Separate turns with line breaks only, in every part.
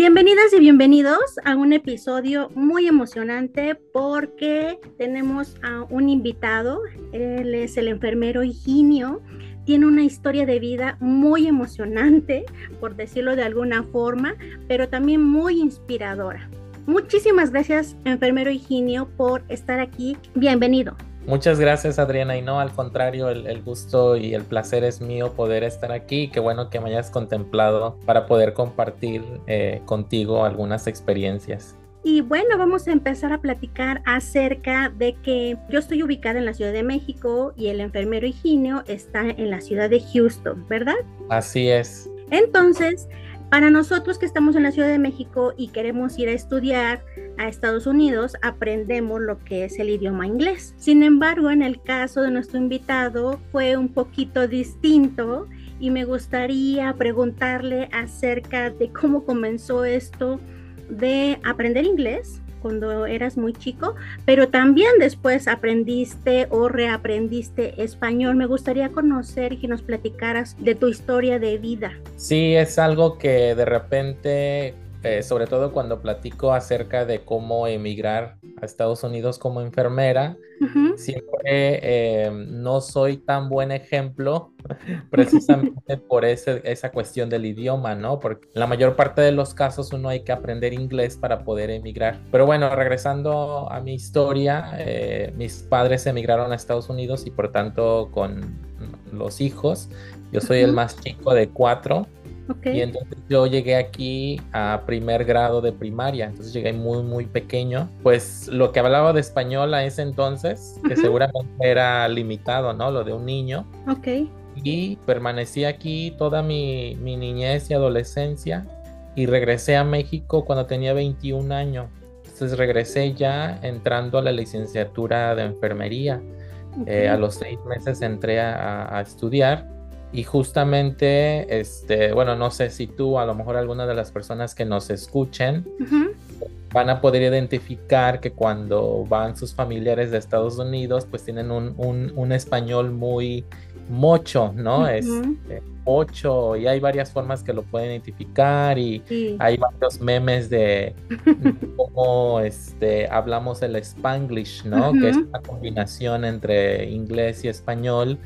Bienvenidas y bienvenidos a un episodio muy emocionante porque tenemos a un invitado, él es el enfermero Higinio, tiene una historia de vida muy emocionante, por decirlo de alguna forma, pero también muy inspiradora. Muchísimas gracias, enfermero Higinio, por estar aquí. Bienvenido.
Muchas gracias Adriana y no, al contrario, el, gusto y el placer es mío poder estar aquí. Qué bueno que me hayas contemplado para poder compartir eh, contigo algunas experiencias.
Y bueno, vamos a empezar a platicar acerca de que yo estoy ubicada en la Ciudad de México y el enfermero Higinio está en la ciudad de Houston, ¿verdad?
Así es.
Entonces, para nosotros que estamos en la Ciudad de México y queremos ir a estudiar a Estados Unidos, aprendemos lo que es el idioma inglés. Sin embargo, en el caso de nuestro invitado fue un poquito distinto y me gustaría preguntarle acerca de cómo comenzó esto de aprender inglés cuando eras muy chico, pero también después aprendiste o reaprendiste español. Me gustaría conocer y que nos platicaras de tu historia de vida.
Sí, es algo que de repente eh, sobre todo cuando platico acerca de cómo emigrar a Estados Unidos como enfermera, siempre eh, no soy tan buen ejemplo precisamente por ese, esa cuestión del idioma, ¿no? Porque en la mayor parte de los casos uno hay que aprender inglés para poder emigrar. Pero bueno, regresando a mi historia, eh, mis padres emigraron a Estados Unidos y por tanto con los hijos, yo soy el más chico de cuatro. Y entonces yo llegué aquí a primer grado de primaria, entonces llegué muy, muy pequeño. Pues lo que hablaba de español a ese entonces, que seguramente era limitado, ¿no? Lo de un niño.
Ok.
Y permanecí aquí toda mi, mi niñez y adolescencia y regresé a México cuando tenía 21 años. Entonces regresé ya entrando a la licenciatura de enfermería. Eh, a los seis meses entré a, a estudiar y justamente, este, bueno, no sé si tú, a lo mejor alguna de las personas que nos escuchen, van a poder identificar que cuando van sus familiares de Estados Unidos, pues tienen un, un, español muy mocho, ¿no? Es este, ocho y hay varias formas que lo pueden identificar y hay varios memes de cómo este, hablamos el spanglish, ¿no? Que es una combinación entre inglés y español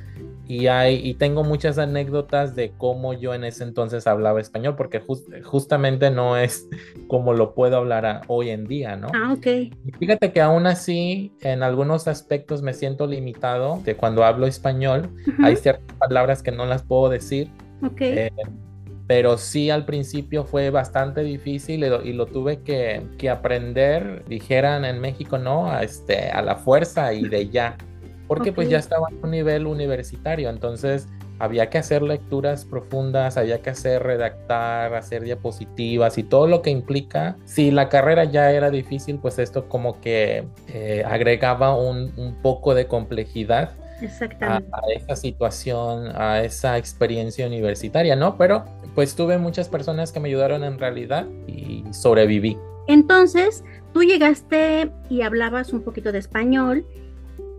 y, hay, y tengo muchas anécdotas de cómo yo en ese entonces hablaba español, porque justamente no es como lo puedo hablar hoy en día, ¿no?
Ah, ok.
Y fíjate que aún así, en algunos aspectos me siento limitado de cuando hablo español. Hay ciertas palabras que no las puedo decir.
Ok.
Eh, pero sí al principio fue bastante difícil y lo, tuve que, que, aprender, dijeran en México, ¿no? A, este, a la fuerza y de ya porque pues ya estaba en un nivel universitario, entonces había que hacer lecturas profundas, había que hacer redactar, hacer diapositivas y todo lo que implica. Si la carrera ya era difícil, pues esto como que eh, agregaba un, poco de complejidad a, a, esa situación, a esa experiencia universitaria, ¿no? Pero pues tuve muchas personas que me ayudaron en realidad y sobreviví.
Entonces, tú llegaste y hablabas un poquito de español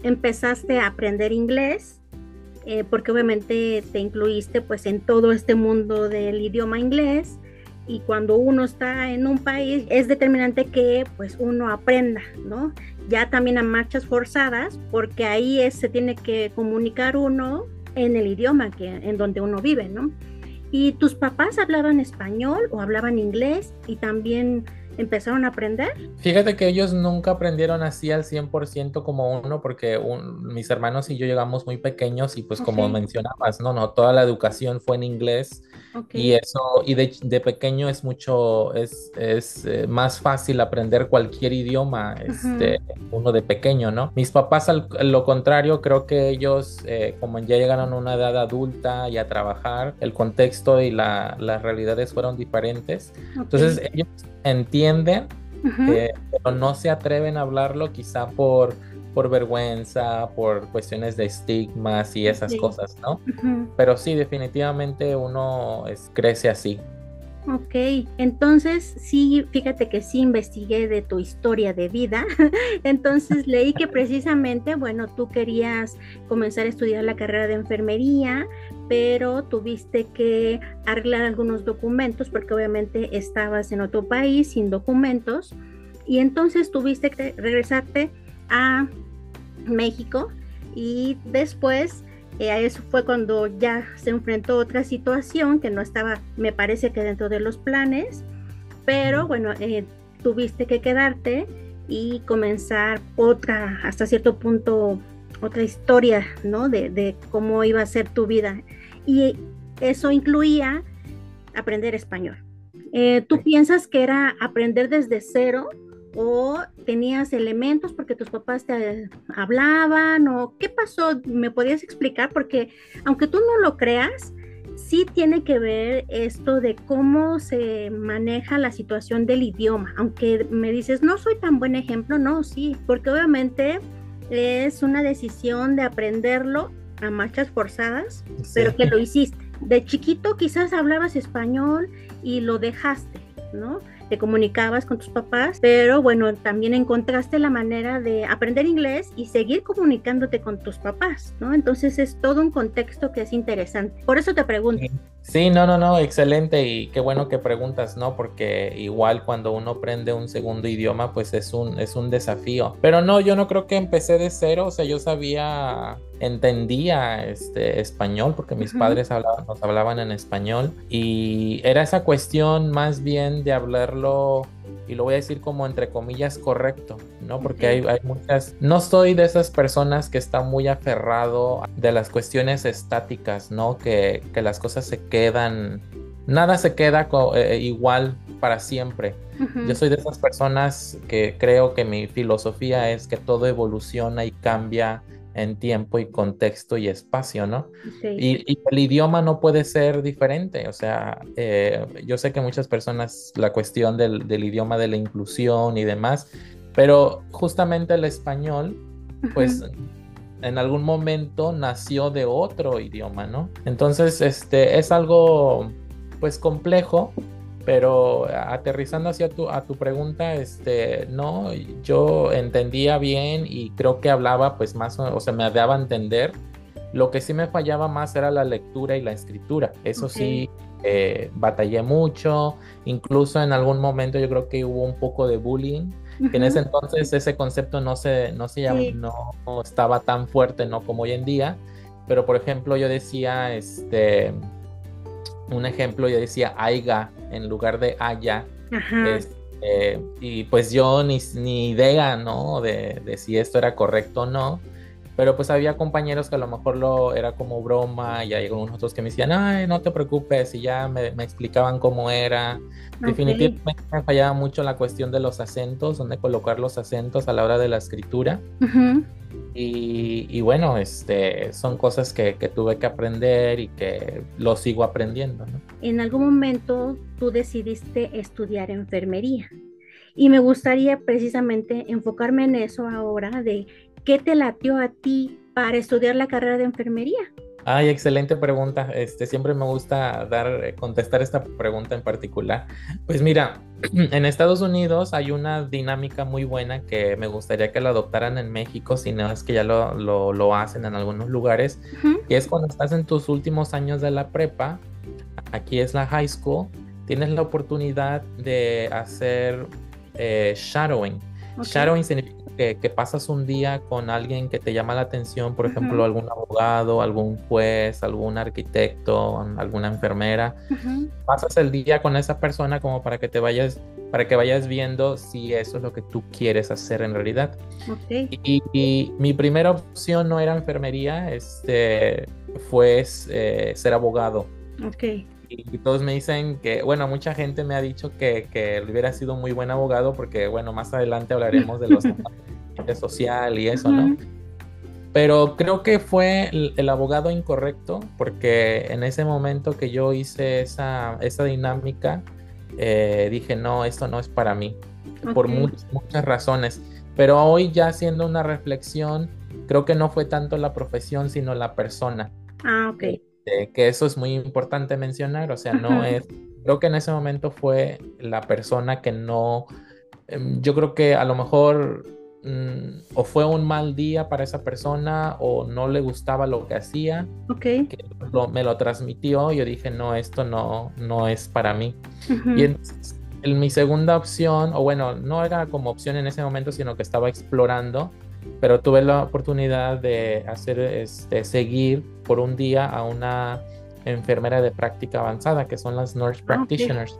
empezaste a aprender inglés, eh, porque obviamente te incluiste pues en todo este mundo del idioma inglés y cuando uno está en un país es determinante que pues uno aprenda, ¿no? Ya también a marchas forzadas, porque ahí se tiene que comunicar uno en el idioma que, en donde uno vive, ¿no? ¿Y tus papás hablaban español o hablaban inglés y también empezaron a aprender?
Fíjate que ellos nunca aprendieron así al 100% como uno, porque mis hermanos y yo llegamos muy pequeños y pues como mencionabas, no, no, toda la educación fue en inglés y eso, y de, pequeño es mucho, es, es eh, más fácil aprender cualquier idioma, este, uno de pequeño, ¿no? Mis papás, al lo contrario, creo que ellos, eh, como ya llegaron a una edad adulta y a trabajar, el contexto y la, las realidades fueron diferentes. Entonces ellos entienden, eh, pero no se atreven a hablarlo quizá por, por vergüenza, por cuestiones de estigmas y esas cosas, ¿no? Pero sí, definitivamente uno crece así.
Ok, entonces sí, fíjate que sí investigué de tu historia de vida. entonces leí que precisamente, bueno, tú querías comenzar a estudiar la carrera de enfermería, pero tuviste que arreglar algunos documentos porque obviamente estabas en otro país sin documentos y entonces tuviste que regresarte a México y después eh, eso fue cuando ya se enfrentó a otra situación que no estaba, me parece que dentro de los planes, pero bueno, eh, tuviste que quedarte y comenzar otra, hasta cierto punto, otra historia, ¿no? De, de cómo iba a ser tu vida. Y eso incluía aprender español. Eh, ¿Tú piensas que era aprender desde cero o tenías elementos porque tus papás te hablaban o qué pasó? ¿Me podías explicar? Porque aunque tú no lo creas, sí tiene que ver esto de cómo se maneja la situación del idioma. Aunque me dices, no soy tan buen ejemplo, no, sí, porque obviamente es una decisión de aprenderlo a marchas forzadas, pero que lo hiciste. De chiquito quizás hablabas español y lo dejaste, ¿no? Te comunicabas con tus papás, pero bueno, también encontraste la manera de aprender inglés y seguir comunicándote con tus papás, ¿no? Entonces es todo un contexto que es interesante. Por eso te pregunto.
Sí, no, no, no, excelente y qué bueno que preguntas, ¿no? Porque igual cuando uno aprende un segundo idioma, pues es un, es un desafío. Pero no, yo no creo que empecé de cero, o sea, yo sabía entendía este español porque mis padres hablaban, nos hablaban en español y era esa cuestión más bien de hablarlo y lo voy a decir como entre comillas correcto, ¿no? Porque hay, hay, muchas, no soy de esas personas que están muy aferrado de las cuestiones estáticas, ¿no? Que, que las cosas se quedan, nada se queda eh, igual para siempre. Yo soy de esas personas que creo que mi filosofía es que todo evoluciona y cambia en tiempo y contexto y espacio, ¿no? Y, el idioma no puede ser diferente, o sea, eh, yo sé que muchas personas la cuestión del, idioma de la inclusión y demás, pero justamente el español, pues... En algún momento nació de otro idioma, ¿no? Entonces, este es algo, pues, complejo, pero aterrizando hacia tu, a tu pregunta, este, no, yo entendía bien y creo que hablaba pues más, o sea, me daba a entender. Lo que sí me fallaba más era la lectura y la escritura. Eso sí, eh, batallé mucho. Incluso en algún momento yo creo que hubo un poco de bullying. En ese entonces ese concepto no se, no se no estaba tan fuerte, ¿no? Como hoy en día. Pero por ejemplo, yo decía, este, un ejemplo, yo decía aiga en lugar de haya. Este, y pues yo ni, ni idea, ¿no? De, de, si esto era correcto o no. Pero pues había compañeros que a lo mejor lo era como broma y hay algunos otros que me decían, ay, no te preocupes, y ya me, me explicaban cómo era. Definitivamente me fallaba mucho la cuestión de los acentos, dónde colocar los acentos a la hora de la escritura. y, bueno, este, son cosas que, tuve que aprender y que lo sigo aprendiendo.
En algún momento tú decidiste estudiar enfermería. Y me gustaría precisamente enfocarme en eso ahora, de qué te latió a ti para estudiar la carrera de enfermería.
Ay, excelente pregunta. Este, siempre me gusta dar, eh, contestar esta pregunta en particular. Pues mira, en Estados Unidos hay una dinámica muy buena que me gustaría que la adoptaran en México, si no es que ya lo, lo, hacen en algunos lugares, y es cuando estás en tus últimos años de la prepa, aquí es la high school, tienes la oportunidad de hacer eh, shadowing. Shadowing significa que, pasas un día con alguien que te llama la atención, por ejemplo, algún abogado, algún juez, algún arquitecto, alguna enfermera. Pasas el día con esa persona como para que te vayas, para que vayas viendo si eso es lo que tú quieres hacer en realidad. Y, mi primera opción no era enfermería, este, fue eh, ser abogado.
Okay
y todos me dicen que, bueno, mucha gente me ha dicho que, que hubiera sido muy buen abogado porque, bueno, más adelante hablaremos de los social y eso, ¿no? Pero creo que fue el, abogado incorrecto porque en ese momento que yo hice esa, esa dinámica, eh, dije, no, esto no es para mí, por muchas, muchas razones. Pero hoy ya haciendo una reflexión, creo que no fue tanto la profesión, sino la persona.
Ah, ok
que eso es muy importante mencionar, o sea, no es creo que en ese momento fue la persona que no, em, yo creo que a lo mejor mm, o fue un mal día para esa persona o no le gustaba lo que hacía.
Ok.
Que me lo transmitió. Yo dije, no, esto no, no es para mí. Y entonces, en mi segunda opción, o bueno, no era como opción en ese momento, sino que estaba explorando, pero tuve la oportunidad de hacer, este, seguir por un día a una enfermera de práctica avanzada, que son las nurse ah, practitioners.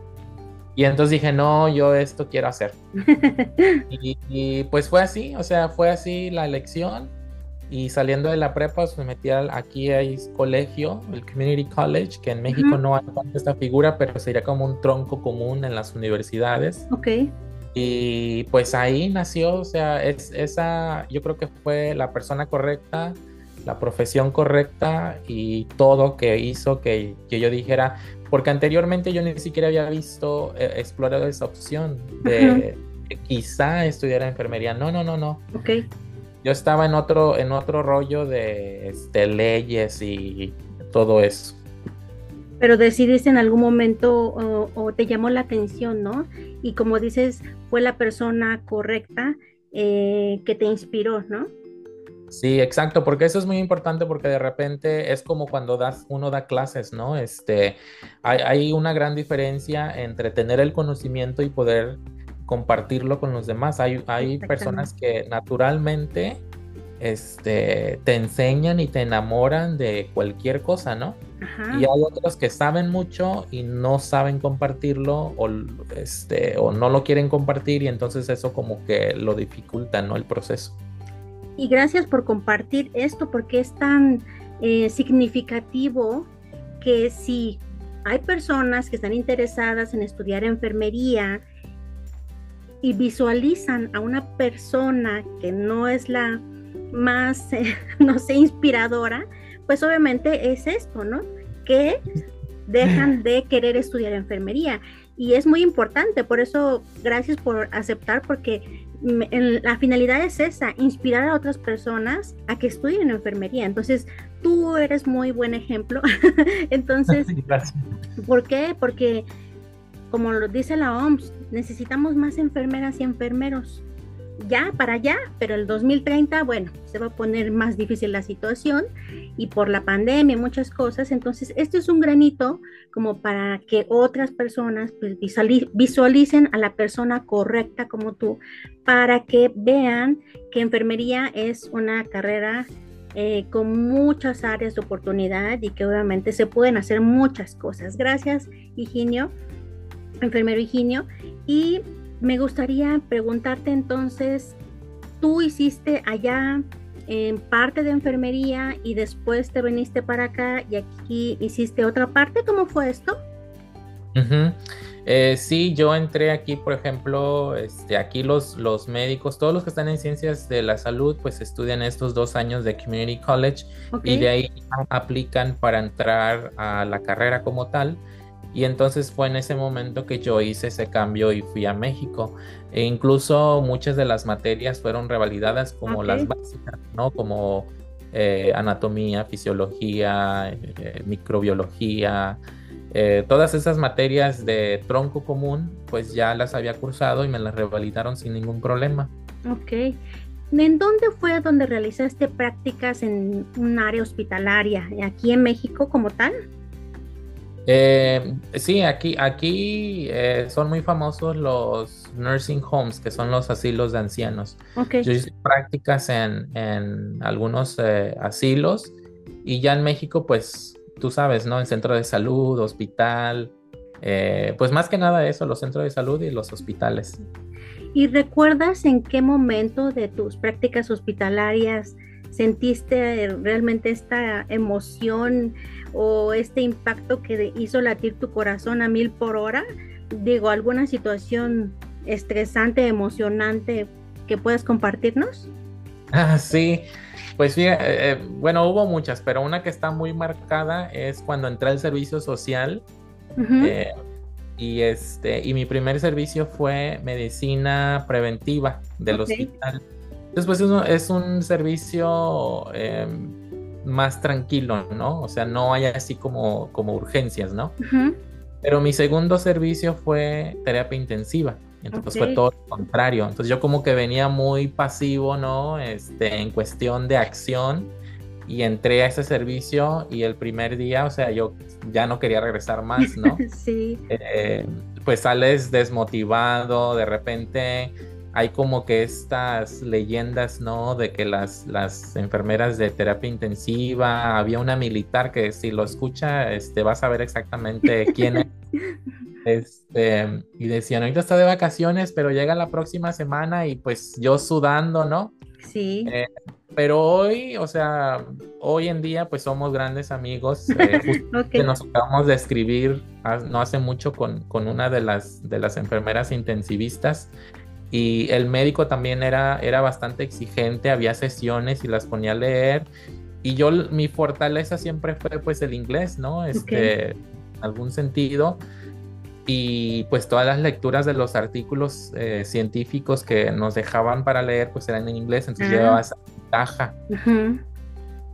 Y entonces dije, no, yo esto quiero hacer. y, pues fue así, o sea, fue así la elección. Y saliendo de la prepa, pues me metí aquí hay colegio, el Community College, que en México no hay esta figura, pero sería como un tronco común en las universidades.
Ok.
Y pues ahí nació, o sea, es, esa, yo creo que fue la persona correcta, la profesión correcta y todo que hizo que, que yo dijera, porque anteriormente yo ni siquiera había visto, eh, explorado esa opción de quizá estudiar enfermería. No, no, no, no.
Ok.
Yo estaba en otro, en otro rollo de este, leyes y todo eso.
Pero decidiste en algún momento o, te llamó la atención, ¿no? Y como dices, fue la persona correcta eh, que te inspiró, ¿no?
Sí, exacto, porque eso es muy importante porque de repente es como cuando das, uno da clases, ¿no? Este, hay, una gran diferencia entre tener el conocimiento y poder compartirlo con los demás. Hay, hay personas que naturalmente este, te enseñan y te enamoran de cualquier cosa, ¿no? Y hay otros que saben mucho y no saben compartirlo o, este, o no lo quieren compartir y entonces eso como que lo dificulta, ¿no? El proceso.
Y gracias por compartir esto porque es tan eh, significativo que si hay personas que están interesadas en estudiar enfermería y visualizan a una persona que no es la más, no sé, inspiradora, pues obviamente es esto, ¿no? Que dejan de querer estudiar enfermería. Y es muy importante, por eso gracias por aceptar, porque la finalidad es esa, inspirar a otras personas a que estudien enfermería. Entonces, tú eres muy buen ejemplo. Entonces, ¿por qué? Porque, como lo dice la OMS, necesitamos más enfermeras y enfermeros ya para allá, pero el 2030, bueno, se va a poner más difícil la situación y por la pandemia, muchas cosas. Entonces, esto es un granito como para que otras personas pues, visualicen a la persona correcta como tú, para que vean que enfermería es una carrera eh, con muchas áreas de oportunidad y que obviamente se pueden hacer muchas cosas. Gracias, Higinio, enfermero Higinio. Y me gustaría preguntarte entonces, tú hiciste allá en parte de enfermería y después te viniste para acá y aquí hiciste otra parte, ¿cómo fue esto?
Eh, sí, yo entré aquí, por ejemplo, este, aquí los, los médicos, todos los que están en ciencias de la salud, pues estudian estos dos años de Community College y de ahí aplican para entrar a la carrera como tal. Y entonces fue en ese momento que yo hice ese cambio y fui a México. E incluso muchas de las materias fueron revalidadas como las básicas, ¿no? Como eh, anatomía, fisiología, eh, microbiología, eh, todas esas materias de tronco común, pues ya las había cursado y me las revalidaron sin ningún problema.
Ok. ¿En dónde fue donde realizaste prácticas en un área hospitalaria? ¿Aquí en México como tal?
Eh, sí, aquí, aquí eh, son muy famosos los nursing homes, que son los asilos de ancianos. Yo hice prácticas en, en algunos eh, asilos y ya en México, pues tú sabes, ¿no? El centro de salud, hospital, eh, pues más que nada eso, los centros de salud y los hospitales.
¿Y recuerdas en qué momento de tus prácticas hospitalarias sentiste realmente esta emoción? O este impacto que hizo latir tu corazón a mil por hora? Digo, alguna situación estresante, emocionante que puedas compartirnos?
Ah, sí, pues fíjate, eh, eh, bueno, hubo muchas, pero una que está muy marcada es cuando entré al servicio social. Eh, y este, y mi primer servicio fue medicina preventiva del hospital. Después es un, es un servicio em, más tranquilo, ¿no? O sea, no hay así como, como urgencias, ¿no? Pero mi segundo servicio fue terapia intensiva. Entonces fue todo lo contrario. Entonces yo como que venía muy pasivo, ¿no? Este, en cuestión de acción y entré a ese servicio y el primer día, o sea, yo ya no quería regresar más, ¿no?
sí.
Eh, pues sales desmotivado, de repente hay como que estas leyendas, ¿no? De que las, las enfermeras de terapia intensiva, había una militar que si lo escucha, este, va a saber exactamente quién es. Este, y decían, ahorita está de vacaciones, pero llega la próxima semana y pues yo sudando, ¿no?
Sí.
Eh, pero hoy, o sea, hoy en día pues somos grandes amigos. Eh, que nos acabamos de escribir no hace mucho con, con, una de las, de las enfermeras intensivistas y el médico también era, era bastante exigente, había sesiones y las ponía a leer. Y yo, mi fortaleza siempre fue pues el inglés, ¿no? Este, en algún sentido y pues todas las lecturas de los artículos eh, científicos que nos dejaban para leer pues eran en inglés, entonces ah. llevaba esa ventaja.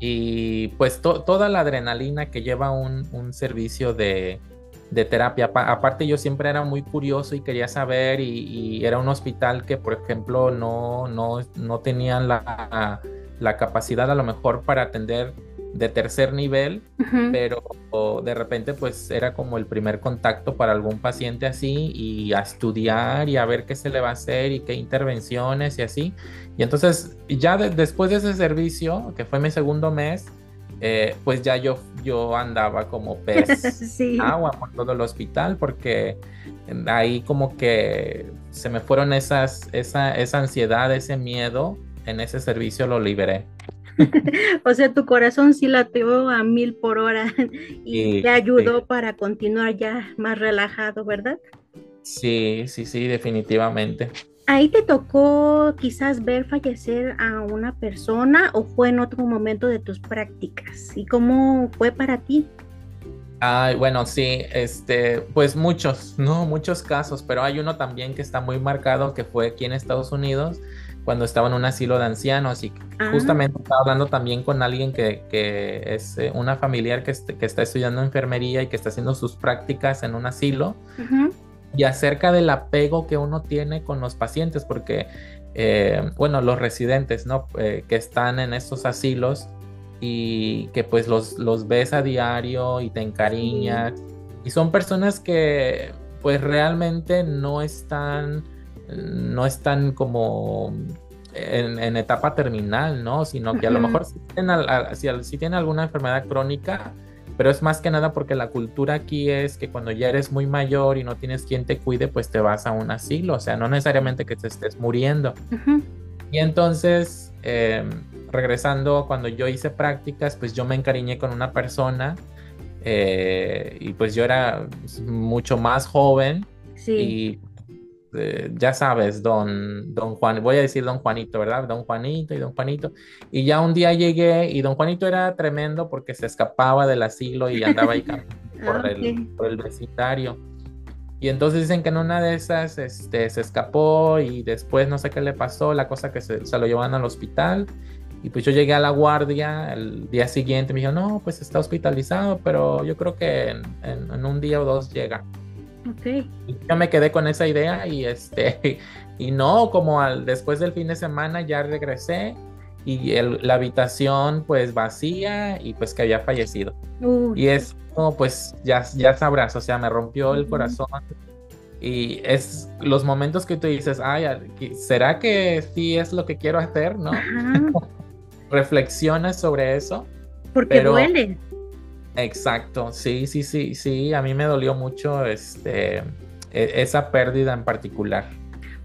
Y pues toda la adrenalina que lleva un, un servicio de, de, terapia. aparte yo siempre era muy curioso y quería saber y, era un hospital que por ejemplo no, no, no tenían la, la capacidad a lo mejor para atender de tercer nivel, pero de repente pues era como el primer contacto para algún paciente así y a estudiar y a ver qué se le va a hacer y qué intervenciones y así. Y entonces ya después de ese servicio, que fue mi segundo mes, eh, pues ya yo, yo andaba como pez agua por todo el hospital porque ahí como que se me fueron esas, esa, esa ansiedad, ese miedo, en ese servicio lo liberé.
o sea, tu corazón sí latió a mil por hora y te ayudó para continuar ya más relajado, ¿verdad?
Sí, sí, sí, definitivamente.
¿Ahí te tocó quizás ver fallecer a una persona o fue en otro momento de tus prácticas? ¿Y cómo fue para ti?
Ay, bueno, sí, este, pues muchos, no, muchos casos, pero hay uno también que está muy marcado que fue aquí en Estados Unidos cuando estaba en un asilo de ancianos y ah. justamente estaba hablando también con alguien que, es eh, una familiar que, que, está estudiando enfermería y que está haciendo sus prácticas en un asilo y acerca del apego que uno tiene con los pacientes porque eh, bueno los residentes no eh, que están en estos asilos y que pues los, los ves a diario y te encariñas y son personas que pues realmente no están no están como en, etapa terminal, ¿no? Sino que a lo mejor si tienen, alguna enfermedad crónica, pero es más que nada porque la cultura aquí es que cuando ya eres muy mayor y no tienes quien te cuide, pues te vas a un asilo, o sea, no necesariamente que te estés muriendo. Y entonces, em, regresando, cuando yo hice prácticas, pues yo me encariñé con una persona eh, y pues yo era mucho más joven sí. y eh, ya sabes, don, don Juan, voy a decir don Juanito, ¿verdad? Don Juanito y don Juanito. Y ya un día llegué y don Juanito era tremendo porque se escapaba del asilo y andaba ahí por, el, por el vecindario. Y entonces dicen que en una de esas este, se escapó y después no sé qué le pasó, la cosa que se, se lo llevan al hospital. Y pues yo llegué a la guardia el día siguiente, me dijo, no, pues está hospitalizado, pero yo creo que en, en un día o dos llega.
Okay.
yo me quedé con esa idea y este y no, como al después del fin de semana ya regresé y la habitación pues vacía y pues que había fallecido. Y es como pues ya, ya sabrás, o sea, me rompió el corazón y es los momentos que tú dices, ay, ¿será que sí es lo que quiero hacer? ¿No? Reflexionas sobre eso.
Porque duele.
Exacto, sí, sí, sí, sí, a mí me dolió mucho este, e, esa pérdida en particular.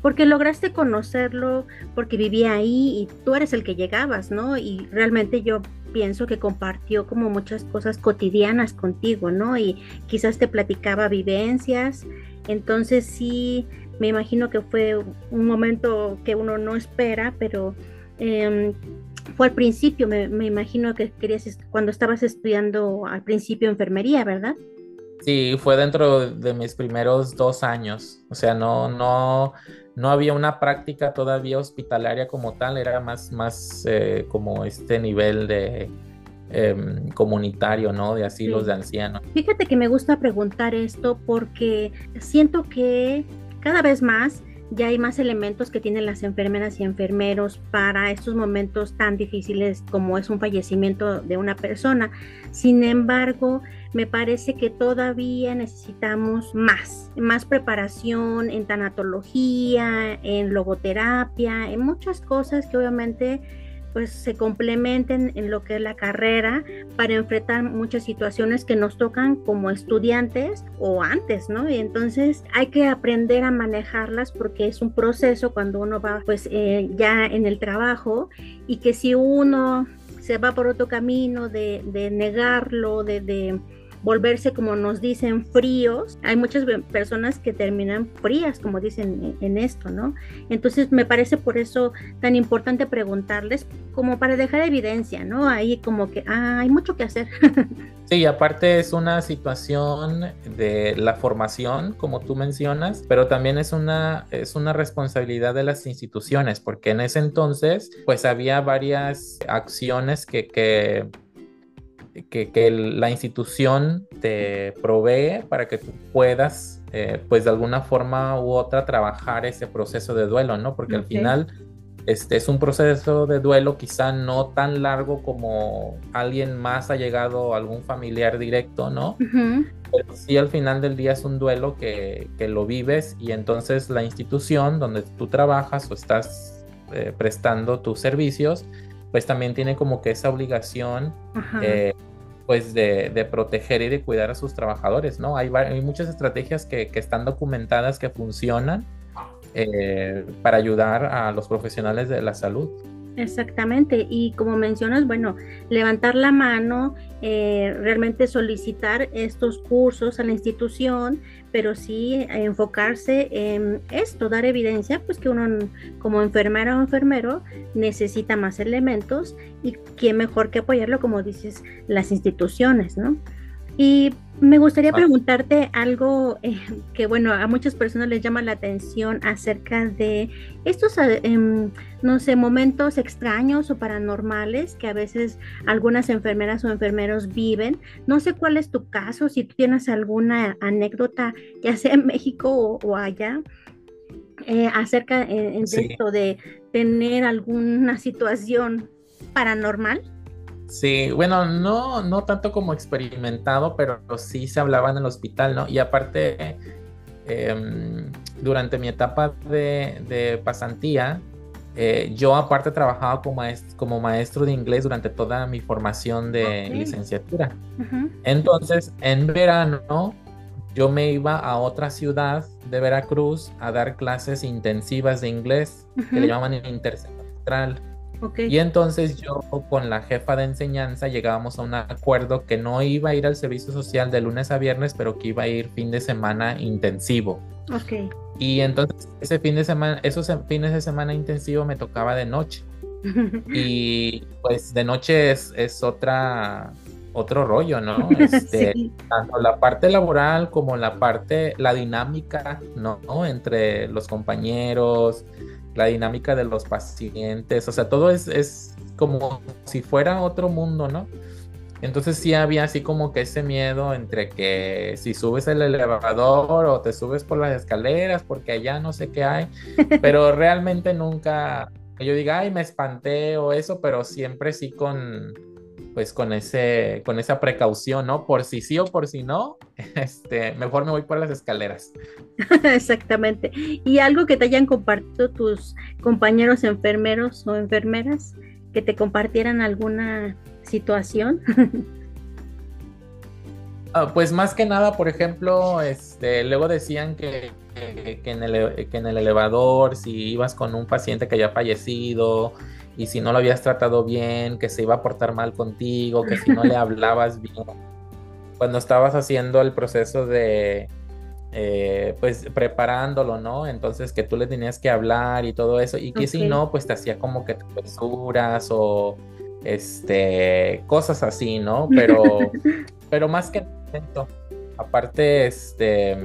Porque lograste conocerlo, porque vivía ahí y tú eres el que llegabas, ¿no? Y realmente yo pienso que compartió como muchas cosas cotidianas contigo, ¿no? Y quizás te platicaba vivencias, entonces sí, me imagino que fue un momento que uno no espera, pero eh, fue al principio, me, imagino que querías, cuando estabas estudiando al principio enfermería, ¿verdad?
Sí, fue dentro de mis primeros dos años. O sea, no, no, no había una práctica todavía hospitalaria como tal, era más, más eh, como este nivel de, em, comunitario, ¿no? De asilos de ancianos.
Fíjate que me gusta preguntar esto porque siento que cada vez más ya hay más elementos que tienen las enfermeras y enfermeros para estos momentos tan difíciles como es un fallecimiento de una persona. Sin embargo, me parece que todavía necesitamos más, más preparación en tanatología, en logoterapia, en muchas cosas que obviamente pues se complementen en lo que es la carrera para enfrentar muchas situaciones que nos tocan como estudiantes o antes, ¿no? Y entonces hay que aprender a manejarlas porque es un proceso cuando uno va pues eh, ya en el trabajo y que si uno se va por otro camino de, de negarlo, de, de volverse, como nos dicen, fríos. Hay muchas personas que terminan frías, como dicen en, esto, ¿no? Entonces me parece por eso tan importante preguntarles, como para dejar evidencia, ¿no? Ahí como que ah, hay mucho que hacer.
Sí, aparte es una situación de la formación, como tú mencionas, pero también es una, es una responsabilidad de las instituciones, porque en ese entonces, pues había varias acciones que, que que, la institución te provee para que tú puedas, eh, pues de alguna forma u otra, trabajar ese proceso de duelo, ¿no? Porque al final este es un proceso de duelo quizá no tan largo como alguien más ha llegado, algún familiar directo, ¿no? Pero sí al final del día es un duelo que, que, lo vives y entonces la institución donde tú trabajas o estás eh, prestando tus servicios, pues también tiene como que esa obligación eh, pues de, proteger y de cuidar a sus trabajadores, ¿no? Hay, hay muchas estrategias que, están documentadas que funcionan eh, para ayudar a los profesionales de la salud.
Exactamente, y como mencionas, bueno, levantar la mano, eh, realmente solicitar estos cursos a la institución, pero sí enfocarse en esto, dar evidencia, pues que uno como enfermera o enfermero necesita más elementos y quién mejor que apoyarlo, como dices, las instituciones, ¿no? Y me gustaría preguntarte algo eh, que, bueno, a muchas personas les llama la atención acerca de estos, eh, em, no sé, momentos extraños o paranormales que a veces algunas enfermeras o enfermeros viven. No sé cuál es tu caso, si tú tienes alguna anécdota, ya sea en México o, allá, eh, acerca de esto de tener alguna situación paranormal.
Sí, bueno, no, no tanto como experimentado, pero sí se hablaba en el hospital, ¿no? Y aparte, em, durante mi etapa de, pasantía, eh, yo aparte trabajaba como maestro, como maestro de inglés durante toda mi formación de licenciatura. Entonces, en verano, yo me iba a otra ciudad de Veracruz a dar clases intensivas de inglés, que le llaman intersemestral. Y entonces yo con la jefa de enseñanza llegábamos a un acuerdo que no iba a ir al servicio social de lunes a viernes, pero que iba a ir fin de semana intensivo.
Ok.
Y entonces ese fin de semana, esos fines de semana intensivo me tocaba de noche. y pues de noche es, es otra otro rollo, ¿no? Este, Tanto la parte laboral como la parte, la dinámica, ¿no? Entre los compañeros, la dinámica de los pacientes, o sea, todo es, es como si fuera otro mundo, ¿no? Entonces sí había así como que ese miedo entre que si subes el elevador o te subes por las escaleras porque allá no sé qué hay, pero realmente nunca, yo diga, ay, me espanté o eso, pero siempre sí con, pues con ese, con esa precaución, ¿no? Por si sí o por si no, este, mejor me voy por las escaleras.
Exactamente. ¿Y algo que te hayan compartido tus compañeros enfermeros o enfermeras? Que te compartieran alguna situación.
Ah, pues más que nada, por ejemplo, este, luego decían que, que, en el, que en el elevador, si ibas con un paciente que haya fallecido, y si no lo habías tratado bien, que se iba a portar mal contigo, que si no le hablabas bien. Cuando estabas haciendo el proceso de, eh, pues preparándolo, ¿no? Entonces que tú le tenías que hablar y todo eso, y que si no, pues te hacía como que travesuras o este, cosas así, ¿no? Pero, pero más que aparte, este,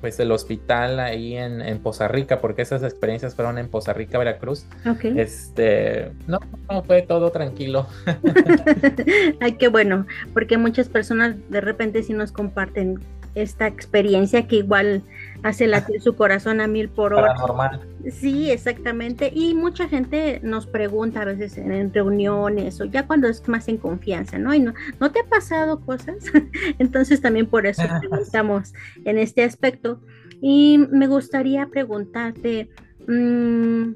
pues el hospital ahí en, en, Poza Rica, porque esas experiencias fueron en Poza Rica, Veracruz. Este, no, no, fue todo tranquilo.
Ay, qué bueno, porque muchas personas de repente sí nos comparten esta experiencia que igual hace latir su corazón a mil por hora.
Paranormal.
Sí, exactamente. Y mucha gente nos pregunta a veces en, reuniones o ya cuando es más en confianza, ¿no? Y no, ¿no te ha pasado cosas? Entonces también por eso preguntamos en este aspecto. Y me gustaría preguntarte, mmm,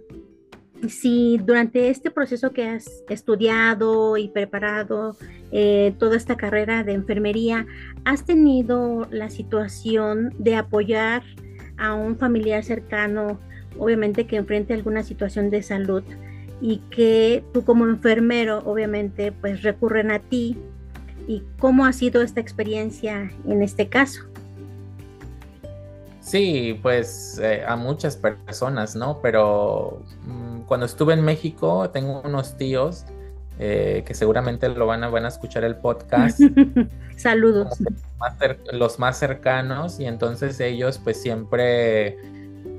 si durante este proceso que has estudiado y preparado eh, toda esta carrera de enfermería, has tenido la situación de apoyar a un familiar cercano, obviamente que enfrente alguna situación de salud y que tú como enfermero, obviamente, pues recurren a ti. ¿Y cómo ha sido esta experiencia en este caso?
Sí, pues eh, a muchas personas, ¿no? Pero mm, cuando estuve en México, tengo unos tíos eh, que seguramente lo van a, van a escuchar el podcast.
Saludos.
Los más, cercanos y entonces ellos pues siempre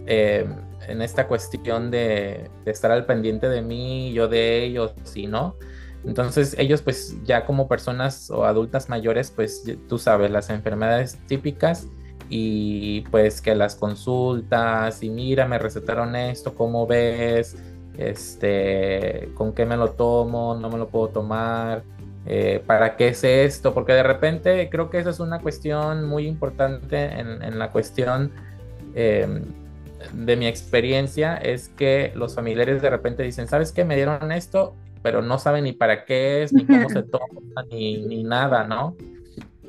eh, en esta cuestión de, de, estar al pendiente de mí, yo de ellos, sí, ¿no? Entonces ellos pues ya como personas o adultas mayores pues tú sabes las enfermedades típicas y pues que las consultas y mira, me recetaron esto, ¿cómo ves? Este, ¿con qué me lo tomo? ¿No me lo puedo tomar? Eh, ¿Para qué es esto? Porque de repente creo que esa es una cuestión muy importante en, la cuestión em, de mi experiencia, es que los familiares de repente dicen, ¿sabes qué? Me dieron esto, pero no saben ni para qué es, ni cómo se toma, ni, ni nada, ¿no?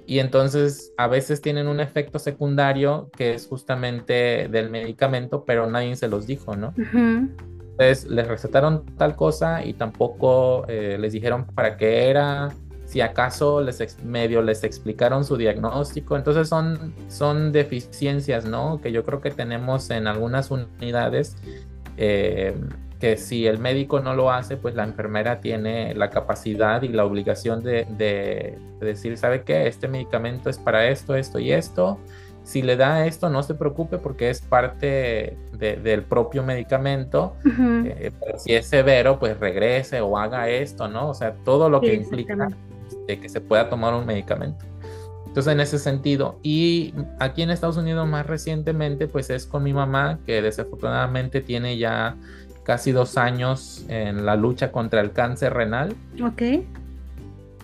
y entonces a veces tienen un efecto secundario que es justamente del medicamento, pero nadie se los dijo, ¿no? Entonces les recetaron tal cosa y tampoco eh, les dijeron para qué era, si acaso les medio les explicaron su diagnóstico. Entonces son, son deficiencias, ¿no? Que yo creo que tenemos en algunas unidades. Eh, que si el médico no lo hace, pues la enfermera tiene la capacidad y la obligación de, decir, ¿sabe qué? Este medicamento es para esto, esto y esto. Si le da esto, no se preocupe porque es parte del propio medicamento. Eh, pero si es severo, pues regrese o haga esto, ¿no? O sea, todo lo que implica de que se pueda tomar un medicamento. Entonces, en ese sentido, y aquí en Estados Unidos más recientemente, pues es con mi mamá, que desafortunadamente tiene ya casi dos años en la lucha contra el cáncer renal.
Ok.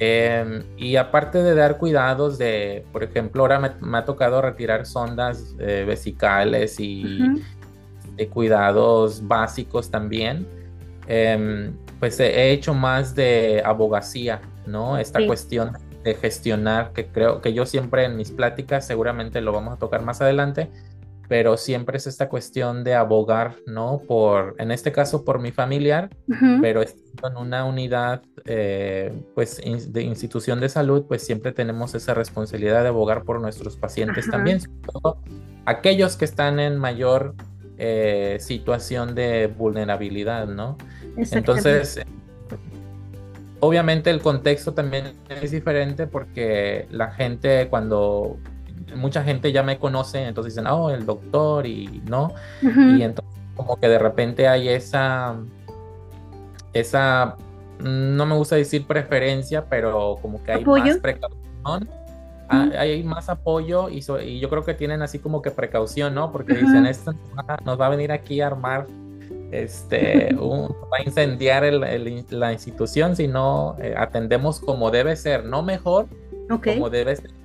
Em, y aparte de dar cuidados de, por ejemplo, ahora me, ha tocado retirar sondas eh, vesicales y de cuidados básicos también, em, pues he hecho más de abogacía, ¿no? Esta cuestión de gestionar, que creo que yo siempre en mis pláticas, seguramente lo vamos a tocar más adelante, pero siempre es esta cuestión de abogar, ¿no? Por, en este caso, por mi familiar, pero en una unidad, eh, pues, de institución de salud, pues siempre tenemos esa responsabilidad de abogar por nuestros pacientes también, sobre todo aquellos que están en mayor eh, situación de vulnerabilidad, ¿no? Entonces, obviamente el contexto también es diferente porque la gente cuando mucha gente ya me conoce, entonces dicen, oh, el doctor y no. Y entonces como que de repente hay esa, esa, no me gusta decir preferencia, pero como que hay más precaución. Ah, hay más apoyo y, y, yo creo que tienen así como que precaución, ¿no? Porque dicen, esto nos va a venir aquí a armar, este, va a incendiar la institución si no eh, atendemos como debe ser, no mejor, como debe ser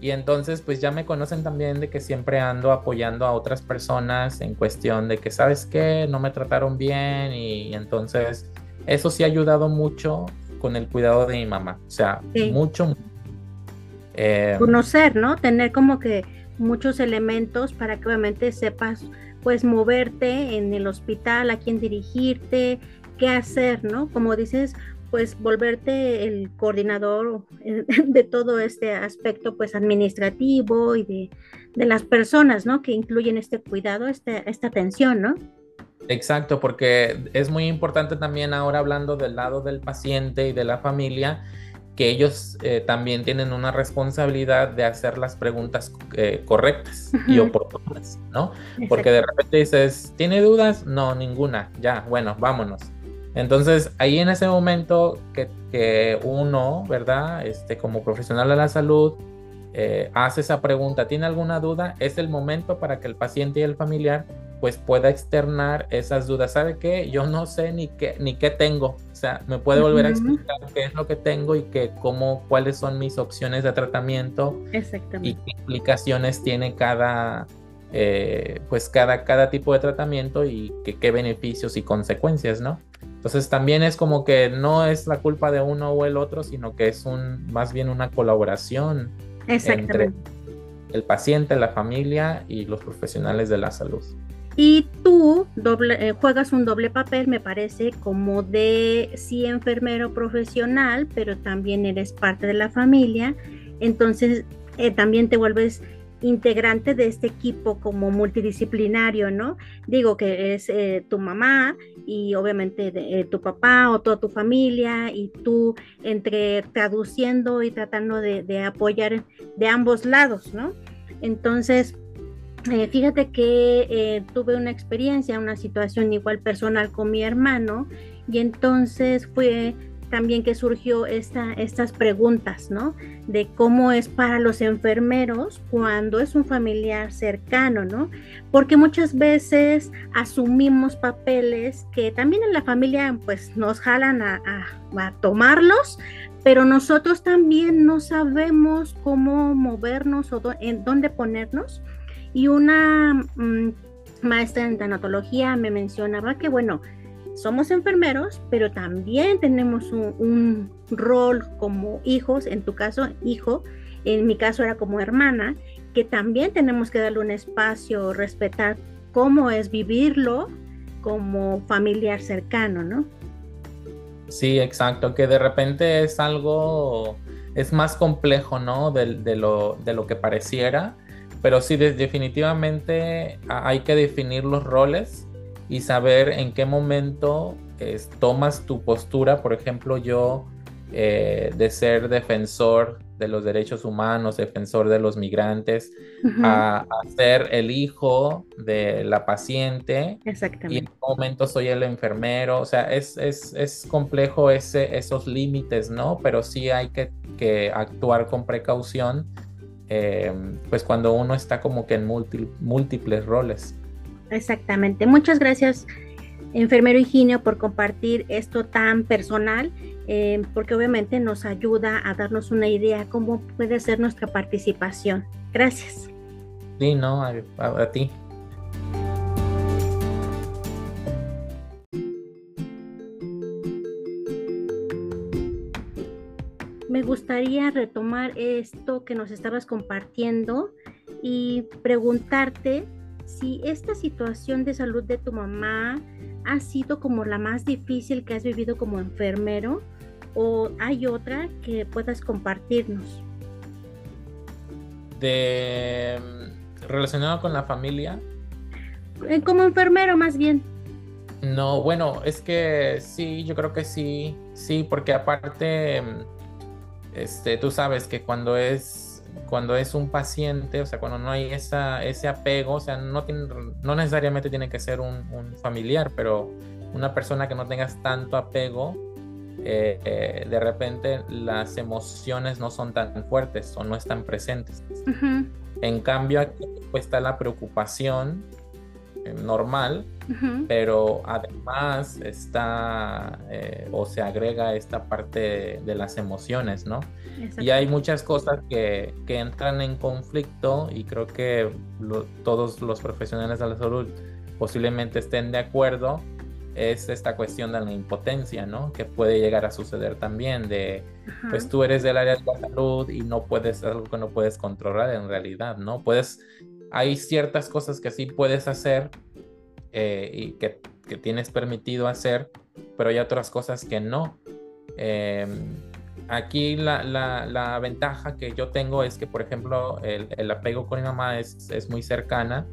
y entonces pues ya me conocen también de que siempre ando apoyando a otras personas en cuestión de que, ¿sabes qué? No me trataron bien y, entonces eso sí ha ayudado mucho con el cuidado de mi mamá. O sea, mucho.
Eh, Conocer, ¿no? Tener como que muchos elementos para que obviamente sepas pues moverte en el hospital, a quién dirigirte, qué hacer, ¿no? Como dices, pues volverte el coordinador eh, de todo este aspecto pues administrativo y de, las personas, ¿no? Que incluyen este cuidado, este, esta atención, ¿no?
Exacto, porque es muy importante también ahora hablando del lado del paciente y de la familia, que ellos eh, también tienen una responsabilidad de hacer las preguntas eh, correctas y oportunas, ¿no? Porque de repente dices, ¿tiene dudas? No, ninguna, ya, bueno, vámonos. Entonces, ahí en ese momento que, que uno, ¿verdad? Este, como profesional de la salud, eh, hace esa pregunta, ¿tiene alguna duda? Es el momento para que el paciente y el familiar pues pueda externar esas dudas. ¿Sabe qué? Yo no sé ni qué, ni qué tengo. O sea, me puede volver a explicar qué es lo que tengo y que cómo, cuáles son mis opciones de tratamiento y qué implicaciones tiene cada, eh, pues cada, cada tipo de tratamiento y qué beneficios y consecuencias, ¿no? Entonces también es como que no es la culpa de uno o el otro, sino que es un, más bien una colaboración entre el paciente, la familia y los profesionales de la salud.
Y tú doble, eh, juegas un doble papel, me parece, como de sí enfermero profesional, pero también eres parte de la familia. Entonces eh, también te vuelves integrante de este equipo como multidisciplinario, ¿no? Digo que es eh, tu mamá y obviamente de, tu papá o toda tu familia y tú entre traduciendo y tratando de, apoyar de ambos lados, ¿no? Entonces, eh, fíjate que eh, tuve una experiencia, una situación igual personal con mi hermano y entonces fue también que surgió esta, estas preguntas, ¿no? De cómo es para los enfermeros cuando es un familiar cercano, ¿no? Porque muchas veces asumimos papeles que también en la familia pues nos jalan a, a tomarlos, pero nosotros también no sabemos cómo movernos o en dónde ponernos y una mm, maestra en tanatología me mencionaba que, bueno, somos enfermeros, pero también tenemos un, rol como hijos, en tu caso, hijo, en mi caso era como hermana, que también tenemos que darle un espacio, respetar cómo es vivirlo como familiar cercano, ¿no?
Sí, exacto, que de repente es algo, es más complejo, ¿no? De, lo, de lo que pareciera pero sí, definitivamente hay que definir los roles y saber en qué momento tomas tu postura. Por ejemplo, yo eh, de ser defensor de los derechos humanos, defensor de los migrantes, a, ser el hijo de la paciente.
Exactamente.
Y en qué momento soy el enfermero. O sea, es, es, es complejo ese, esos límites, ¿no? Pero sí hay que, que actuar con precaución eh, pues cuando uno está como que en múltiples roles.
Exactamente. Muchas gracias, enfermero Higinio, por compartir esto tan personal, eh, porque obviamente nos ayuda a darnos una idea cómo puede ser nuestra participación. Gracias.
Sí, no, a ti.
me gustaría retomar esto que nos estabas compartiendo y preguntarte si esta situación de salud de tu mamá ha sido como la más difícil que has vivido como enfermero o hay otra que puedas compartirnos.
De relacionado con la familia.
Eh, como enfermero más bien.
No, bueno, es que sí, yo creo que sí, sí, porque aparte este, tú sabes que cuando es, cuando es un paciente, o sea, cuando no hay esa, ese apego, o sea, no, no necesariamente tiene que ser un, familiar, pero una persona que no tengas tanto apego, eh, eh, de repente las emociones no son tan fuertes o no están presentes. En cambio, aquí pues, está la preocupación eh, normal, pero además está eh, o se agrega esta parte de, las emociones, ¿no? Y hay muchas cosas que, que, entran en conflicto y creo que todos los profesionales de la salud posiblemente estén de acuerdo. Es esta cuestión de la impotencia, ¿no? Que puede llegar a suceder también de, pues tú eres del área de la salud y no puedes, algo que no puedes controlar en realidad, ¿no? Puedes hay ciertas cosas que sí puedes hacer eh, y que, tienes permitido hacer, pero hay otras cosas que no. Em, aquí la, ventaja que yo tengo es que, por ejemplo, el, apego con mi mamá es, muy cercana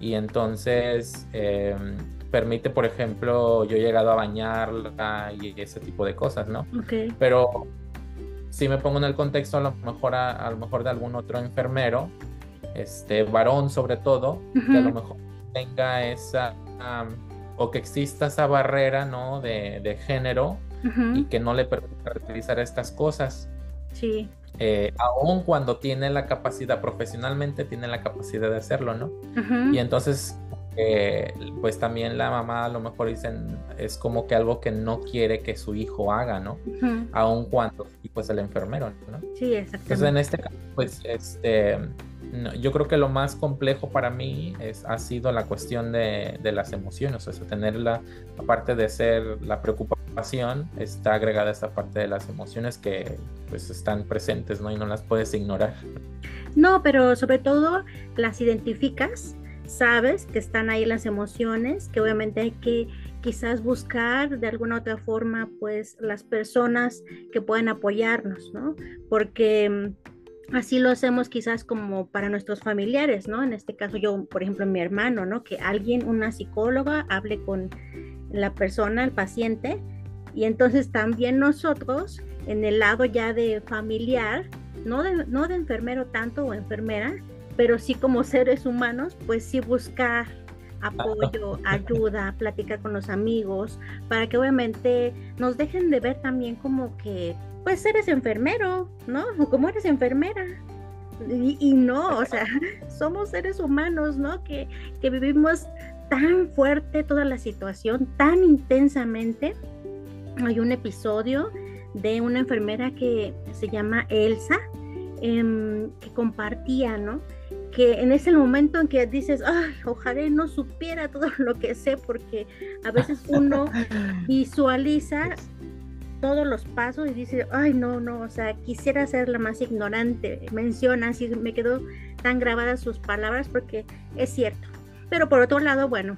y entonces em, permite, por ejemplo, yo he llegado a bañarla y ese tipo de cosas, ¿no?
Okay.
Pero si me pongo en el contexto a lo mejor a, lo mejor de algún otro enfermero, este varón sobre todo, que a lo mejor tenga esa o que exista esa barrera, ¿no? De, género y que no le permita realizar estas cosas.
Sí.
Eh, aun cuando tiene la capacidad, profesionalmente tiene la capacidad de hacerlo, ¿no? Y entonces, eh, pues también la mamá a lo mejor dicen, es como que algo que no quiere que su hijo haga, ¿no? Aun cuando, y pues el enfermero, ¿no?
Sí, exactamente.
Entonces en este caso, pues, este, yo creo que lo más complejo para mí es, ha sido la cuestión de, de las emociones, o sea, tenerla, aparte de ser la preocupación, está agregada esta parte de las emociones que pues están presentes, ¿no? Y no las puedes ignorar.
No, pero sobre todo las identificas, sabes que están ahí las emociones, que obviamente hay que quizás buscar de alguna otra forma, pues, las personas que pueden apoyarnos, ¿no? Porque así lo hacemos quizás como para nuestros familiares, ¿no? En este caso yo, por ejemplo, mi hermano, ¿no? Que alguien, una psicóloga, hable con la persona, el paciente, y entonces también nosotros, en el lado ya de familiar, no de, no de enfermero tanto o enfermera, pero sí como seres humanos, pues sí buscar apoyo, ayuda, platicar con los amigos, para que obviamente nos dejen de ver también como que pues eres enfermero, ¿no? Como eres enfermera. Y, no, o sea, somos seres humanos, ¿no? Que, que vivimos tan fuerte toda la situación, tan intensamente. Hay un episodio de una enfermera que se llama Elsa, em, que compartía, ¿no? que en ese momento en que dices, ay, ojalá no supiera todo lo que sé, porque a veces uno visualiza todos los pasos y dice, ay, no, no, o sea, quisiera ser la más ignorante. Menciona, así me quedó tan grabadas sus palabras porque es cierto. Pero por otro lado, bueno,